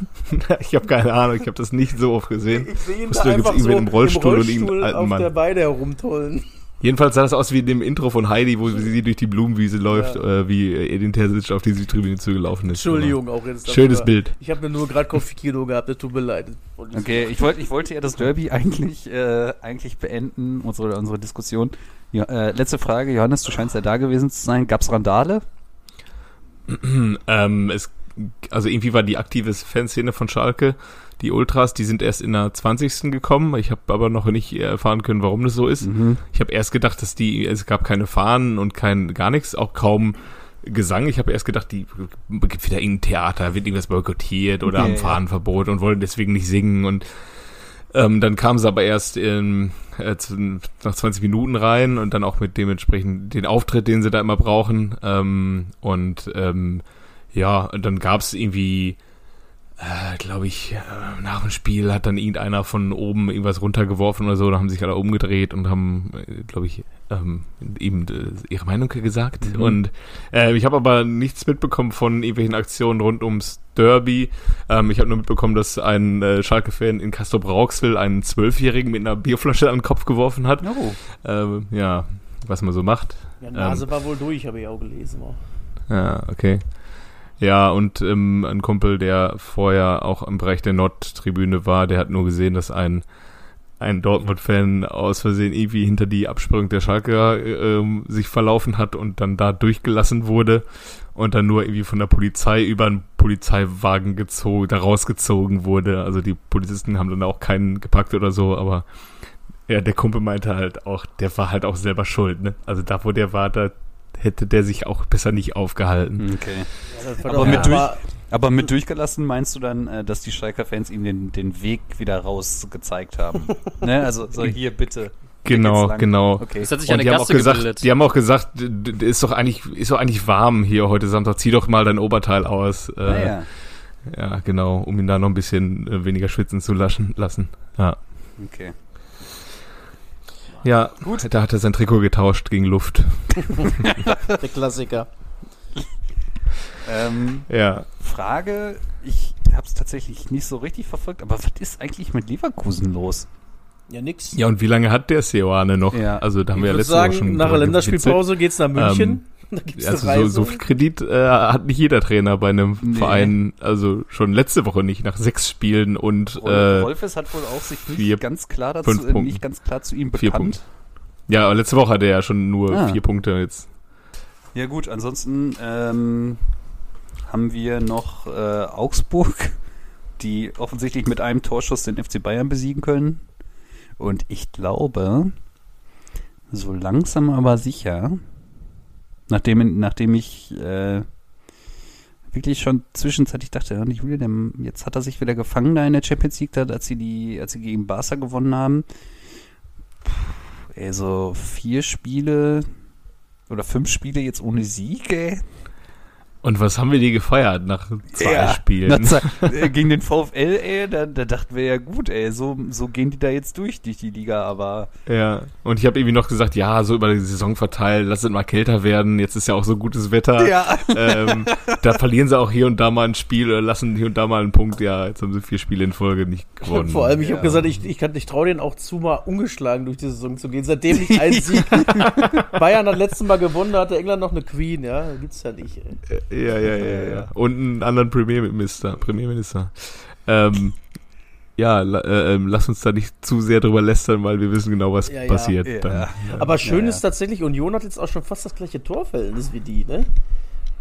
*laughs* Ich habe keine Ahnung, ich habe das nicht so oft gesehen. Ich sehe ihn da einfach so irgendwen im Rollstuhl und irgendeinen alten auf Mann. der Beine herumtollen. Jedenfalls sah das aus wie in dem Intro von Heidi, wo sie durch die Blumenwiese läuft, äh, wie Edin Terzic auf die Südtribüne zugelaufen ist. Entschuldigung auch jetzt. Schönes. Bild. Ich habe nur gerade Kopfkino gehabt, das tut mir leid. Okay, ich wollte ich wollte ja das Derby eigentlich, äh, eigentlich beenden, unsere, unsere Diskussion. Ja, äh, letzte Frage, Johannes, du scheinst ja da gewesen zu sein. Gab's Randale? *clears throat* Ähm, es, also irgendwie war die aktive Fanszene von Schalke, die Ultras, die sind erst in der 20. gekommen. Ich habe aber noch nicht erfahren können, warum das so ist. Mhm. Ich habe erst gedacht, dass die, es gab keine Fahnen und kein gar nichts, auch kaum Gesang. Ich habe erst gedacht, die gibt wieder irgendein Theater, wird irgendwas boykottiert oder Ja, haben. Fahnenverbot und wollen deswegen nicht singen und ähm, dann kam sie aber erst in, äh, zu, nach 20 Minuten rein und dann auch mit dementsprechend den Auftritt, den sie da immer brauchen. Ähm, und ähm, ja, und dann gab's irgendwie, äh, glaube ich, äh, nach dem Spiel hat dann irgendeiner von oben irgendwas runtergeworfen oder so, da haben sich alle umgedreht und haben, äh, glaube ich, ähm, eben äh, ihre Meinung gesagt. Mhm. Und äh, ich habe aber nichts mitbekommen von irgendwelchen Aktionen rund ums Derby. Ähm, ich habe nur mitbekommen, dass ein äh, Schalke-Fan in Castro Brauxel einen Zwölfjährigen mit einer Bierflasche an den Kopf geworfen hat. Oh. Ähm, ja, was man so macht. Ja, Nase war wohl durch, habe ich auch gelesen. Auch. Ja, okay. Ja, und ähm, ein Kumpel, der vorher auch im Bereich der Nordtribüne war, der hat nur gesehen, dass ein, ein Dortmund-Fan aus Versehen irgendwie hinter die Absperrung der Schalke ähm, sich verlaufen hat und dann da durchgelassen wurde und dann nur irgendwie von der Polizei über einen Polizeiwagen gezogen, da rausgezogen wurde. Also die Polizisten haben dann auch keinen gepackt oder so, aber ja, der Kumpel meinte halt auch, der war halt auch selber schuld, ne? Also da, wo der war, da hätte der sich auch besser nicht aufgehalten. Okay. Ja, das Aber mit durch- aber mit durchgelassen meinst du dann, äh, dass die Schalker-Fans ihm den, den Weg wieder raus gezeigt haben? *laughs* ne? Also so hier bitte. Genau, genau. Okay. Es hat sich Und eine die haben auch gesagt, gebildet. die haben auch gesagt, ist doch eigentlich, ist doch eigentlich warm hier heute Samstag. Zieh doch mal dein Oberteil aus. Äh, Naja, Ja, genau, um ihn da noch ein bisschen äh, weniger schwitzen zu laschen, lassen. Ja. okay. Ja, gut. Da hat er sein Trikot getauscht gegen Luft. *laughs* der Klassiker. Ähm, Ja. Frage, ich habe es tatsächlich nicht so richtig verfolgt, aber was ist eigentlich mit Leverkusen los? Ja, nix. Ja, und wie lange hat der Seoane noch? Ja. Also da haben ich wir ja würde letzte Woche sagen, schon nach der Länderspielpause geht's nach München. Ähm, *laughs* da gibt's Also so, so viel Kredit äh, hat nicht jeder Trainer bei einem Nee. Verein, also schon letzte Woche nicht, nach sechs Spielen und äh, Rolfes hat wohl auch sich nicht vier- ganz klar dazu, äh, nicht ganz klar zu ihm Vier bekannt. ja, aber letzte Woche hat er ja schon nur Ah. vier Punkte jetzt. Ja gut, ansonsten ähm, haben wir noch äh, Augsburg, die offensichtlich mit einem Torschuss den FC Bayern besiegen können. Und ich glaube, so langsam aber sicher, nachdem, nachdem ich, äh, wirklich schon zwischenzeitlich dachte, ja, nicht Julia, jetzt hat er sich wieder gefangen da in der Champions League, als sie die, als sie gegen Barca gewonnen haben. Puh, ey, so vier Spiele oder fünf Spiele jetzt ohne Sieg, ey. Und was haben wir die gefeiert nach zwei ja, Spielen? Zwei, *laughs* äh, gegen den VfL, ey, da, da, dachten wir ja gut, ey, so, so gehen die da jetzt durch, durch die Liga, aber. Ja, und ich habe irgendwie noch gesagt, ja, so über die Saison verteilt, lass es mal kälter werden, jetzt ist ja auch so gutes Wetter. Ja. Ähm, da verlieren sie auch hier und da mal ein Spiel oder lassen hier und da mal einen Punkt, ja, jetzt haben sie vier Spiele in Folge nicht *laughs* gewonnen. Vor allem, ich ja. habe gesagt, ich, ich, ich traue denen auch zu, mal ungeschlagen durch die Saison zu gehen, seitdem nicht *laughs* ein Sieg. Bayern hat letztes Mal gewonnen, da hatte England noch eine Queen, ja, gibt's ja nicht, ey. Ja, ja, ja, ja. Und einen anderen Premierminister. Premierminister. Ähm, ja, äh, äh, lass uns da nicht zu sehr drüber lästern, weil wir wissen genau, was ja, passiert. Ja. Dann, Aber schön ist tatsächlich, Union hat jetzt auch schon fast das gleiche Torverhältnis wie die, ne?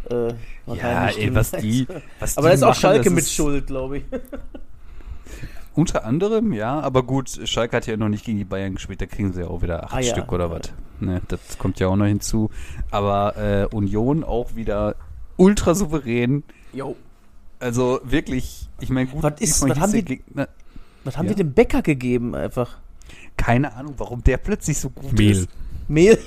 Äh, ja, ey, was die. Was aber da ist auch Schalke mit Schuld, glaube ich. *laughs* Unter anderem, ja, aber gut, Schalke hat ja noch nicht gegen die Bayern gespielt, da kriegen sie ja auch wieder acht ah, Stück ja. oder was. Ne, das kommt ja auch noch hinzu. Aber äh, Union auch wieder ultra souverän. Jo. Also wirklich, ich meine, gut, was, ist, was haben, die, Gegner, was haben ja. die dem Bäcker gegeben einfach? Keine Ahnung, warum der plötzlich so gut Mehl. ist. Mehl.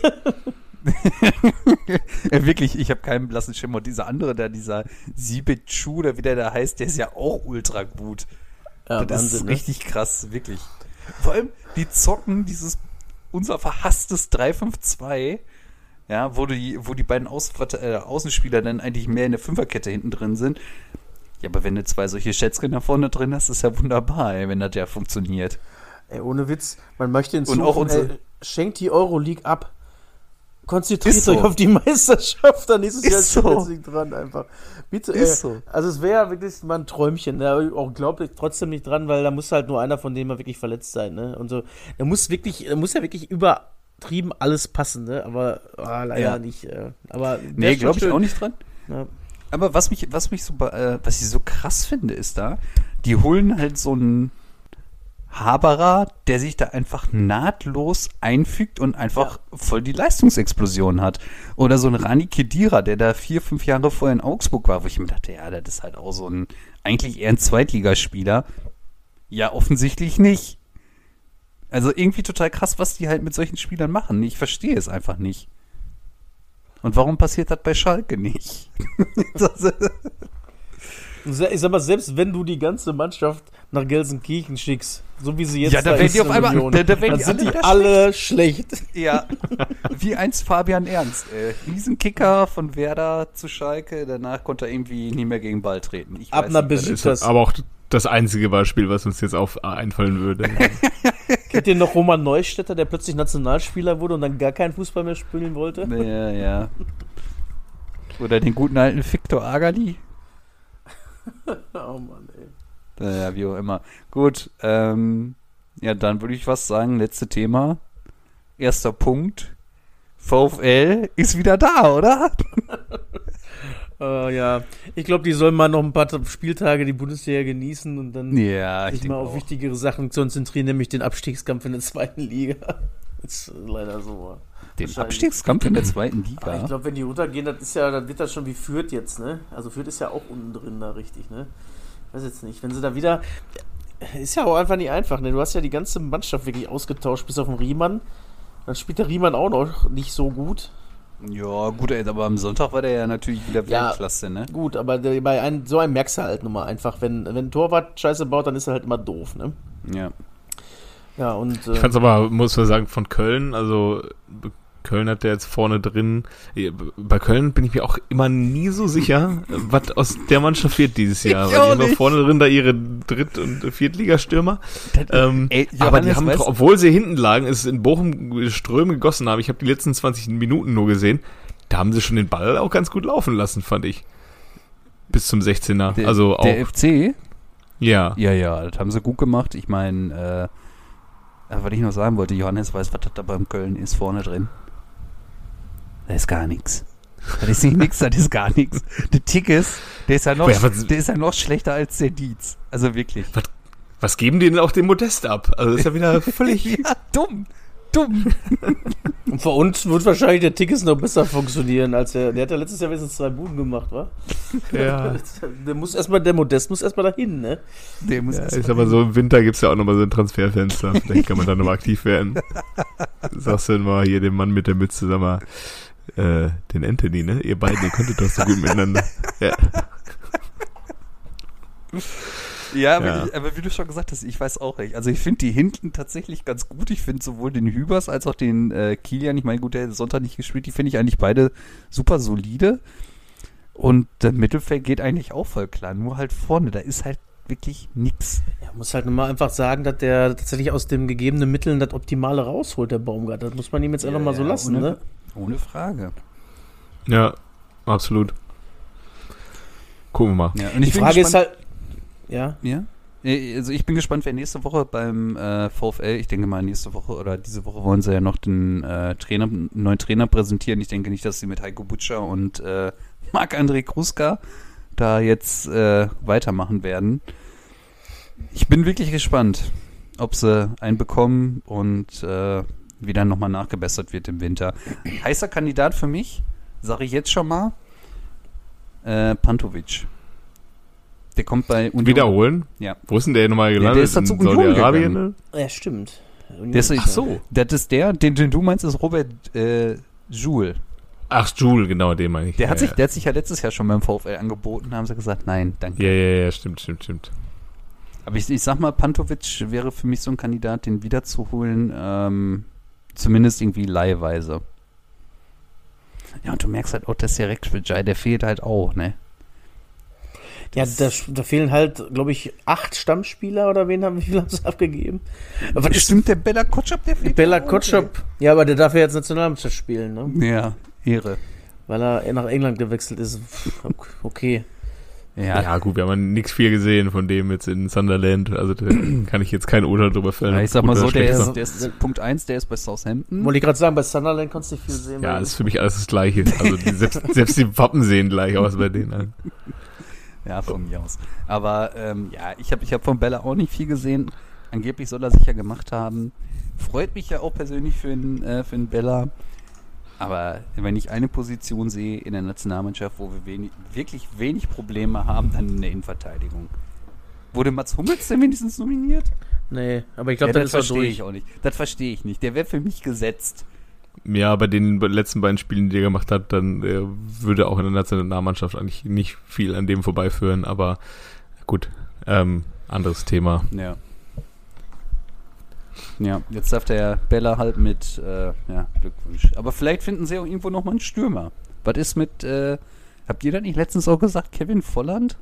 ja, *laughs* wirklich, ich habe keinen blassen Schimmer. Und dieser andere da, dieser Siebechu oder wie der da heißt, der ist ja auch ultra gut. Ja, das Wahnsinn, ist ne? richtig krass, wirklich. Vor allem, die zocken dieses unser verhasstes 352 ja, wo die, wo die beiden Aus, äh, Außenspieler dann eigentlich mehr in der Fünferkette hinten drin sind. Ja, aber wenn du zwei solche Schätzchen da vorne drin hast, ist ja wunderbar, ey, wenn das ja funktioniert. Ey, ohne Witz, man möchte in Zukunft, Und auch unsere, ey, schenkt die Euroleague ab. Konzentriert so. euch auf die *laughs* Meisterschaft, dann ist es ja so. dran einfach. Bitte, ist ey, so. Also es wäre wirklich mal ein Träumchen, da ne? auch glaube ich trotzdem nicht dran, weil da muss halt nur einer von denen mal wirklich verletzt sein, ne? Und so, da muss wirklich, da muss ja wirklich über trieben alles passen, ne? Aber oh, leider ja. nicht. Äh, aber nee, glaube ich auch nicht dran. Ja. Aber was mich, was mich so, äh, was ich so krass finde, ist da, die holen halt so einen Haberer, der sich da einfach nahtlos einfügt und einfach ja. voll die Leistungsexplosion hat. Oder so ein Rani Kedira, der da vier, fünf Jahre vorher in Augsburg war, wo ich mir dachte, ja, das ist halt auch so ein, eigentlich eher ein Zweitligaspieler. Ja, offensichtlich nicht. Also irgendwie total krass, was die halt mit solchen Spielern machen. Ich verstehe es einfach nicht. Und warum passiert das bei Schalke nicht? *laughs* ich sag mal, selbst wenn du die ganze Mannschaft nach Gelsenkirchen schickst, so wie sie jetzt ja, da, da werden die auf einmal, da, da werden die sind die alle schlecht. schlecht. *laughs* Ja, wie einst Fabian Ernst. Äh, Riesenkicker von Werder zu Schalke, danach konnte er irgendwie nie mehr gegen Ball treten. Ich Ab einer Besiktas. Aber auch das einzige Beispiel, was uns jetzt auf einfallen würde. *laughs* Kennt ihr noch Roman Neustädter, der plötzlich Nationalspieler wurde und dann gar keinen Fußball mehr spielen wollte? Ja, ja. Oder den guten alten Victor Agali. oh Mann, ey. Ja, wie auch immer. Gut, ähm, ja, dann würde ich was sagen. Letzte Thema. Erster Punkt. VfL ist wieder da, oder? *laughs* Uh, ja, ich glaube, die sollen mal noch ein paar Spieltage die Bundesliga genießen und dann ja, sich mal auf auch. wichtigere Sachen konzentrieren, nämlich den Abstiegskampf in der zweiten Liga. *laughs* Das ist leider so. Den Abstiegskampf in der zweiten Liga? Aber ich glaube, wenn die runtergehen, das ist ja, dann wird das schon wie Fürth jetzt, ne? Also Fürth ist ja auch unten drin da richtig, ne? Ich weiß jetzt nicht. Wenn sie da wieder. Ist ja auch einfach nicht einfach, ne? Du hast ja die ganze Mannschaft wirklich ausgetauscht, bis auf den Riemann. Dann spielt der Riemann auch noch nicht so gut. Ja, gut, ey, aber am Sonntag war der ja natürlich wieder Weltklasse, ja, ne? Gut, aber bei einem, so einem merkst du halt nun mal einfach, wenn, wenn ein Torwart Scheiße baut, dann ist er halt immer doof, ne? Ja. Ja, und. Äh, ich fand's aber, muss man sagen, von Köln, also Köln hat der jetzt vorne drin. Bei Köln bin ich mir auch immer nie so sicher, was aus der Mannschaft wird dieses Jahr. Ich weil die haben vorne drin da ihre Dritt- und Viertligastürmer. Ähm, ey, aber die haben, obwohl sie hinten lagen, es in Bochum Ströme gegossen haben. Ich habe die letzten 20 Minuten nur gesehen. Da haben sie schon den Ball auch ganz gut laufen lassen, fand ich. Bis zum 16er. Der, also auch. Der FC? Ja. Ja, ja, das haben sie gut gemacht. Ich meine, äh, was ich noch sagen wollte, Johannes weiß, was das da beim Köln ist vorne drin. Das ist gar nichts. Das ist nicht nix, das ist gar nichts. Der Tickes, der ist ja noch, der ist ja noch schlechter als der Dietz. Also wirklich. Was, was geben die denn auch dem Modest ab? Also das ist ja wieder völlig *laughs* ja, dumm. Dumm. *laughs* Und für uns wird wahrscheinlich der Tickets noch besser funktionieren, als der. Der hat ja letztes Jahr wenigstens zwei Buden gemacht, wa? Ja. *laughs* Der muss erstmal, der Modest muss erstmal dahin, ne? Der muss ja erst ist mal aber so, im Winter gibt's ja auch nochmal so ein Transferfenster. Vielleicht kann man da nochmal aktiv werden. Sagst du denn mal hier dem Mann mit der Mütze, sag mal, äh, den Anthony, ne? Ihr beiden, ihr konntet doch so gut miteinander. *laughs* Ja. Ja, aber, Ja. Ich, aber wie du schon gesagt hast, ich weiß auch nicht. Also ich finde die hinten tatsächlich ganz gut. Ich finde sowohl den Hübers als auch den äh, Kilian, ich meine, gut, der hat Sonntag nicht gespielt, die finde ich eigentlich beide super solide. Und das Mittelfeld geht eigentlich auch voll klar. Nur halt vorne, da ist halt wirklich nix. Ja, muss halt nochmal einfach sagen, dass der tatsächlich aus den gegebenen Mitteln das Optimale rausholt, der Baumgart. Das muss man ihm jetzt einfach mal so Ja, lassen, ohne, ne? Ohne Frage. ja, absolut. Gucken wir mal. Ja, und Die Frage ist halt. Ja. Ja. Also ich bin gespannt, wer nächste Woche beim äh, VfL, ich denke mal nächste Woche oder diese Woche wollen sie ja noch den äh, Trainer, neuen Trainer präsentieren. Ich denke nicht, dass sie mit Heiko Butscher und äh, Marc-André Kruska da jetzt äh, weitermachen werden. Ich bin wirklich gespannt, ob sie einen bekommen und äh, wie dann nochmal nachgebessert wird im Winter. Heißer Kandidat für mich, sage ich jetzt schon mal, äh, Pantovic. Der kommt bei Union. Wiederholen? Ja. Wo ist denn der nochmal der gelandet? ist dann zu In Union Saudi-Arabien? gegangen. ne? Ja, stimmt. Der ist, Ach so. Das ist der, den, den du meinst, ist Robert äh, Joule. Ach, Jule, genau, den meine ich. Der ja, hat sich, ja. der hat sich ja letztes Jahr schon beim VfL angeboten, haben sie gesagt, nein, danke. Ja, ja, ja, stimmt, stimmt, stimmt. Aber ich, ich sag mal, Pantovic wäre für mich so ein Kandidat, den wiederzuholen, ähm, zumindest irgendwie leihweise. Ja, und du merkst halt auch, dass der Rekschwitschei, der fehlt halt auch, ne? Ja, da, da fehlen halt, glaube ich, acht Stammspieler oder wen haben, wie viel haben sie abgegeben? Aber Stimmt, der Bella Kotschap, der fehlt Bella Kotschap? Ja, aber der darf ja jetzt Nationalmannschaft spielen, ne? Ja, Ehre. Weil er nach England gewechselt ist. Pff, Okay. Ja, Ja, gut, wir haben nichts viel gesehen von dem jetzt in Sunderland. Also da kann ich jetzt kein Urteil drüber fällen. Ja, ich sag mal so, der ist, der ist Punkt 1, der ist bei Southampton. Wollte ich gerade sagen, bei Sunderland konntest du nicht viel sehen. Ja, ist für mich alles das Gleiche. Also die, *laughs* selbst, selbst die Wappen sehen gleich aus bei denen. Ja, von mir aus. Aber ähm, ja, ich habe ich hab von Bella auch nicht viel gesehen. Angeblich soll er sich ja gemacht haben. Freut mich ja auch persönlich für den, äh, für den Bella. Aber wenn ich eine Position sehe in der Nationalmannschaft, wo wir wenig, wirklich wenig Probleme haben, dann in der Innenverteidigung. Wurde Mats Hummels denn wenigstens nominiert? Nee, aber ich glaube, ja, das ist er verstehe ich auch nicht. Das verstehe ich nicht. Der wäre für mich gesetzt. Ja, bei den letzten beiden Spielen, die er gemacht hat, dann äh, würde auch in der Nationalmannschaft eigentlich nicht viel an dem vorbeiführen. Aber gut, ähm, anderes Thema. Ja. Ja, jetzt darf der Bella halt mit, äh, ja, Glückwunsch. Aber vielleicht finden sie auch irgendwo nochmal einen Stürmer. Was ist mit, äh, habt ihr da nicht letztens auch gesagt, Kevin Volland?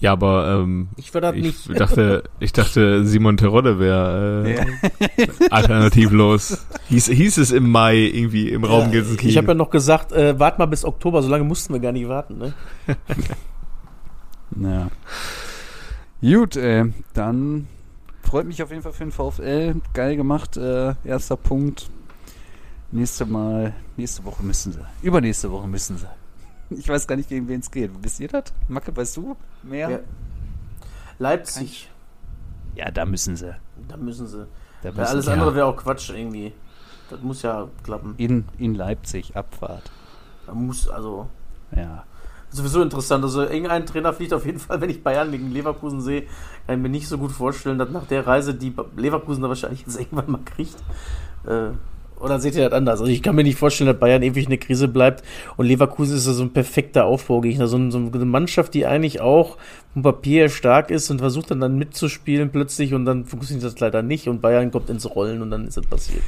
Ja, aber ähm, Ich ich nicht. dachte, ich dachte, Simon Terodde wäre äh, Ja. *laughs* alternativlos. Hieß, hieß es im Mai irgendwie im Raum Ja, Gelsenkirchen. ich habe ja noch gesagt, äh, wart mal bis Oktober, so lange mussten wir gar nicht warten, ne? *laughs* Ja. Gut, äh, dann freut mich auf jeden Fall für den VfL. Geil gemacht, äh, erster Punkt. Nächste Mal, nächste Woche müssen sie. Übernächste Woche müssen sie. Ich weiß gar nicht, gegen wen es geht. Wisst ihr das? Macke, weißt du mehr? Ja. Leipzig, Ja, da müssen sie. da müssen sie. Da müssen alles sie. andere wäre auch Quatsch irgendwie. Das muss ja klappen. in, in Leipzig, Abfahrt. Da muss, also, Ja. sowieso interessant. Also, irgendein Trainer fliegt auf jeden *laughs* Fall, wenn ich Bayern gegen Leverkusen sehe, kann ich mir nicht so gut vorstellen, dass nach der Reise die Leverkusen da wahrscheinlich jetzt *laughs* irgendwann mal kriegt. Äh, oder seht ihr das anders? Also ich kann mir nicht vorstellen, dass Bayern ewig in der Krise bleibt und Leverkusen ist ja so ein perfekter Aufbaugegner. So, ein, so eine Mannschaft, die eigentlich auch vom Papier stark ist und versucht dann, dann mitzuspielen plötzlich und dann funktioniert das leider nicht und Bayern kommt ins Rollen und dann ist es passiert.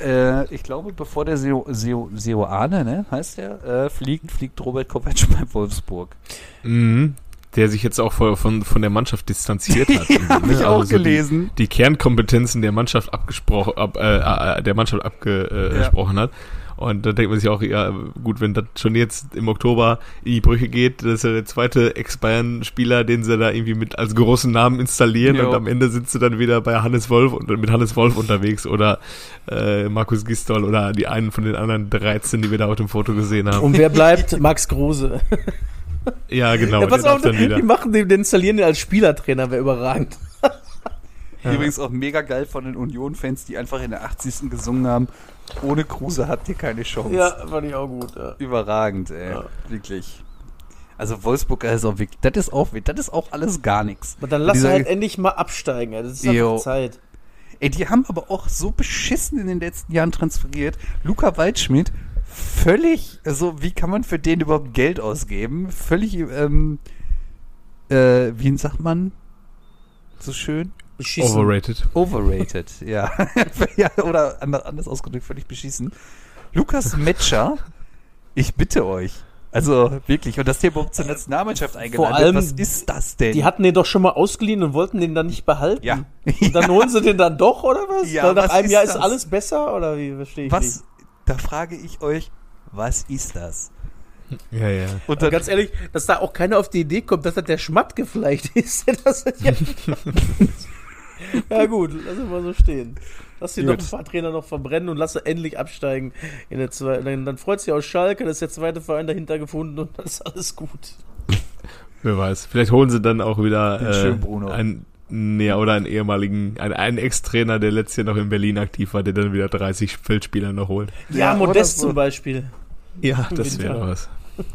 Äh, ich glaube, bevor der Seo, Seo, Seoane, ne, heißt der, äh, fliegt, fliegt Robert Kovac *laughs* bei Wolfsburg. Mhm. Der sich jetzt auch von, von, von der Mannschaft distanziert hat. *laughs* Hab ich auch gelesen. Die, die Kernkompetenzen der Mannschaft abgesprochen, ab, äh, äh, der Mannschaft abgesprochen hat. Und da denkt man sich auch, ja, gut, wenn das schon jetzt im Oktober in die Brüche geht, das ist ja der zweite Ex-Bayern-Spieler, den sie da irgendwie mit als großen Namen installieren Jo. und am Ende sitzt du dann wieder bei Hannes Wolf und mit Hannes Wolf unterwegs oder äh, Markus Gistol oder die einen von den anderen 13, die wir da auf dem Foto gesehen haben. Und wer bleibt? *laughs* Max Kruse. *laughs* Ja, genau, ja, pass auf, dann wieder. die machen den, den installieren den als Spielertrainer, wäre überragend. *laughs* Übrigens auch mega geil von den Union-Fans, die einfach in der 80. gesungen haben, ohne Kruse habt ihr keine Chance. Ja, fand ich auch gut. Ja. Überragend, ey. Ja. Wirklich. Also Wolfsburg ist auch wirklich, das ist auch, das ist auch alles gar nichts. Und dann lass halt endlich mal absteigen. ey. Das ist einfach. Zeit. Ey, die haben aber auch so beschissen in den letzten Jahren transferiert. Luca Waldschmidt, völlig, also wie kann man für den überhaupt Geld ausgeben? Völlig, ähm, äh, wie sagt man so schön? Beschissen. Overrated. Overrated, *laughs* ja. *laughs* ja. Oder ander- anders ausgedrückt, völlig beschissen. Lukas Metscher, ich bitte euch. Also wirklich, und dass der überhaupt zur Nationalmannschaft eingeladen allem, wird, was ist das denn? Die hatten den doch schon mal ausgeliehen und wollten den dann nicht behalten. Ja. Und dann *laughs* holen sie den dann doch, oder was? Ja, Weil nach was einem ist Jahr das? ist alles besser, oder wie? Verstehe ich was, nicht. Da frage ich euch, was ist das? Ja, ja. Und Und ganz ehrlich, dass da auch keiner auf die Idee kommt, dass das der Schmatt vielleicht *laughs* ist. Das ist ja, *laughs* ja gut, lass ihn mal so stehen. Lass die Gut. noch ein paar Trainer noch verbrennen und lass sie endlich absteigen. In der zweiten. Dann, dann freut sich auch Schalke, dass der zweite Verein dahinter gefunden und *laughs* dann ist alles gut. Wer weiß. Vielleicht holen sie dann auch wieder Den äh, einen, nee, oder einen ehemaligen, einen, einen Ex-Trainer, der letztes Jahr noch in Berlin aktiv war, der dann wieder 30 Feldspieler noch holt. Ja, Ja, Modest so. zum Beispiel. Ja, das wäre was. *laughs*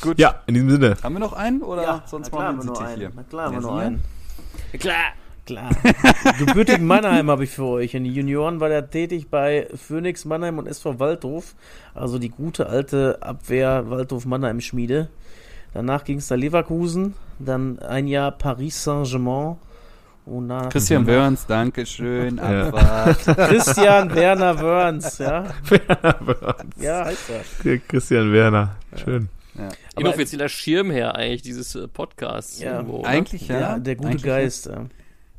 Gut. Ja, in diesem Sinne. Haben wir noch einen oder sonst na klar, machen wir haben wir einen nur hier? einen. Na klar, haben wir Ja, nur sicher? einen. Klar. Klar. *laughs* Gebürtigen Mannheim habe ich für euch. In den Junioren war er tätig bei Phoenix Mannheim und SV Waldhof. Also die gute alte Abwehr Waldhof-Mannheim-Schmiede. Danach ging es da Leverkusen. Dann ein Jahr Paris Saint-Germain. Und nach Christian Wörns, Dankeschön, Ja. Abfahrt. *laughs* Christian Werner Wörns, ja. *laughs* Ja, heißt er. Christian Werner. Schön. Inoffizieller Schirmherr eigentlich dieses äh, Podcasts. Ja, irgendwo? Eigentlich ja. Ja, der gute Eigentlich Geist. Ja.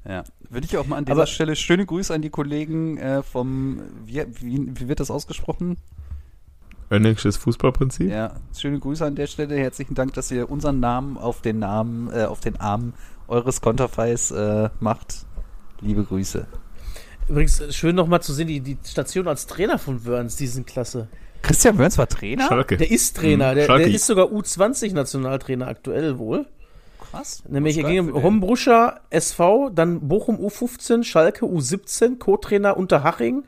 Ja. Würde ich auch mal an dieser Aber- Stelle schöne Grüße an die Kollegen äh, vom, wie, wie, wie wird das ausgesprochen? Önningsches Fußballprinzip. Ja, schöne Grüße an der Stelle. Herzlichen Dank, dass ihr unseren Namen auf den Namen, äh, auf den Arm eures Konterfeis äh, macht. Liebe Grüße. Übrigens, schön nochmal zu sehen, die, die Station als Trainer von Wörns, die sind klasse. Christian Wörns war Trainer? Schalke. Der ist Trainer, Mhm, der, der ist sogar U20-Nationaltrainer aktuell wohl. Krass. Nämlich er ging um. Hombruscher SV, dann Bochum U15, Schalke U17, Co-Trainer Unterhaching, Mhm.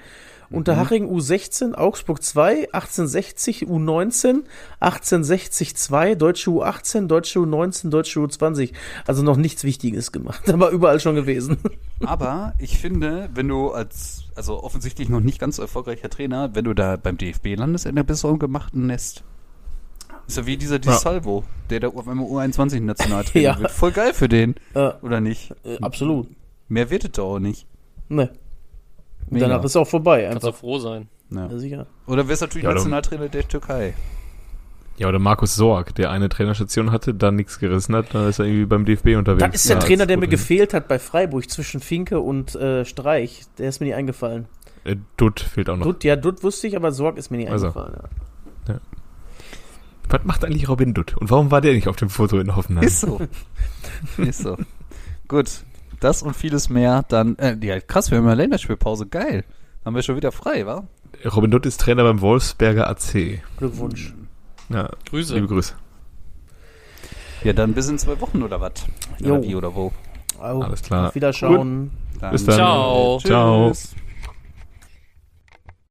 Unterhaching U16, Augsburg 2, 1860 U19, 1860 2, Deutsche U18, Deutsche U19, Deutsche U20. Also noch nichts Wichtiges gemacht, *laughs* aber überall schon gewesen. *laughs* Aber ich finde, wenn du als, also offensichtlich noch nicht ganz so erfolgreicher Trainer, wenn du da beim DFB landest in der besseren gemachten Nest. Ist ja wie dieser Di Ja. Salvo, der da auf einmal U21-Nationaltrainer *laughs* Ja. wird. Voll geil für den, äh, oder nicht? äh, absolut. Mehr wird es doch auch nicht. Ne. Und Mega. danach ist auch vorbei, Kannst du einfach. froh sein. Ja. Ja, sicher. Oder wärst natürlich Ja, Nationaltrainer der Türkei. Ja, oder Markus Sorg, der eine Trainerstation hatte, dann nichts gerissen hat, dann ist er irgendwie beim DFB unterwegs. Das ist der Ja, Trainer, der mir gefehlt hat bei Freiburg zwischen Finke und äh, Streich. Der ist mir nicht eingefallen. Äh, Dutt fehlt auch noch. Dutt, ja, Dutt wusste ich, aber Sorg ist mir nicht Also. eingefallen. Ja. Was macht eigentlich Robin Dutt? Und warum war der nicht auf dem Foto in Hoffenheim? Ist so. *laughs* ist so. Gut. Das und vieles mehr dann. Äh, ja, krass, wir haben ja Länderspielpause. Geil. Haben wir schon wieder frei, wa? Robin Dutt ist Trainer beim Wolfsberger AC. Glückwunsch. Ja, Grüße. liebe Grüße. Ja, dann bis in zwei Wochen oder was? Oder wie oder wo? Alles klar. Auf Wiederschauen. Dann Bis dann. Ciao. Ciao. Tschüss.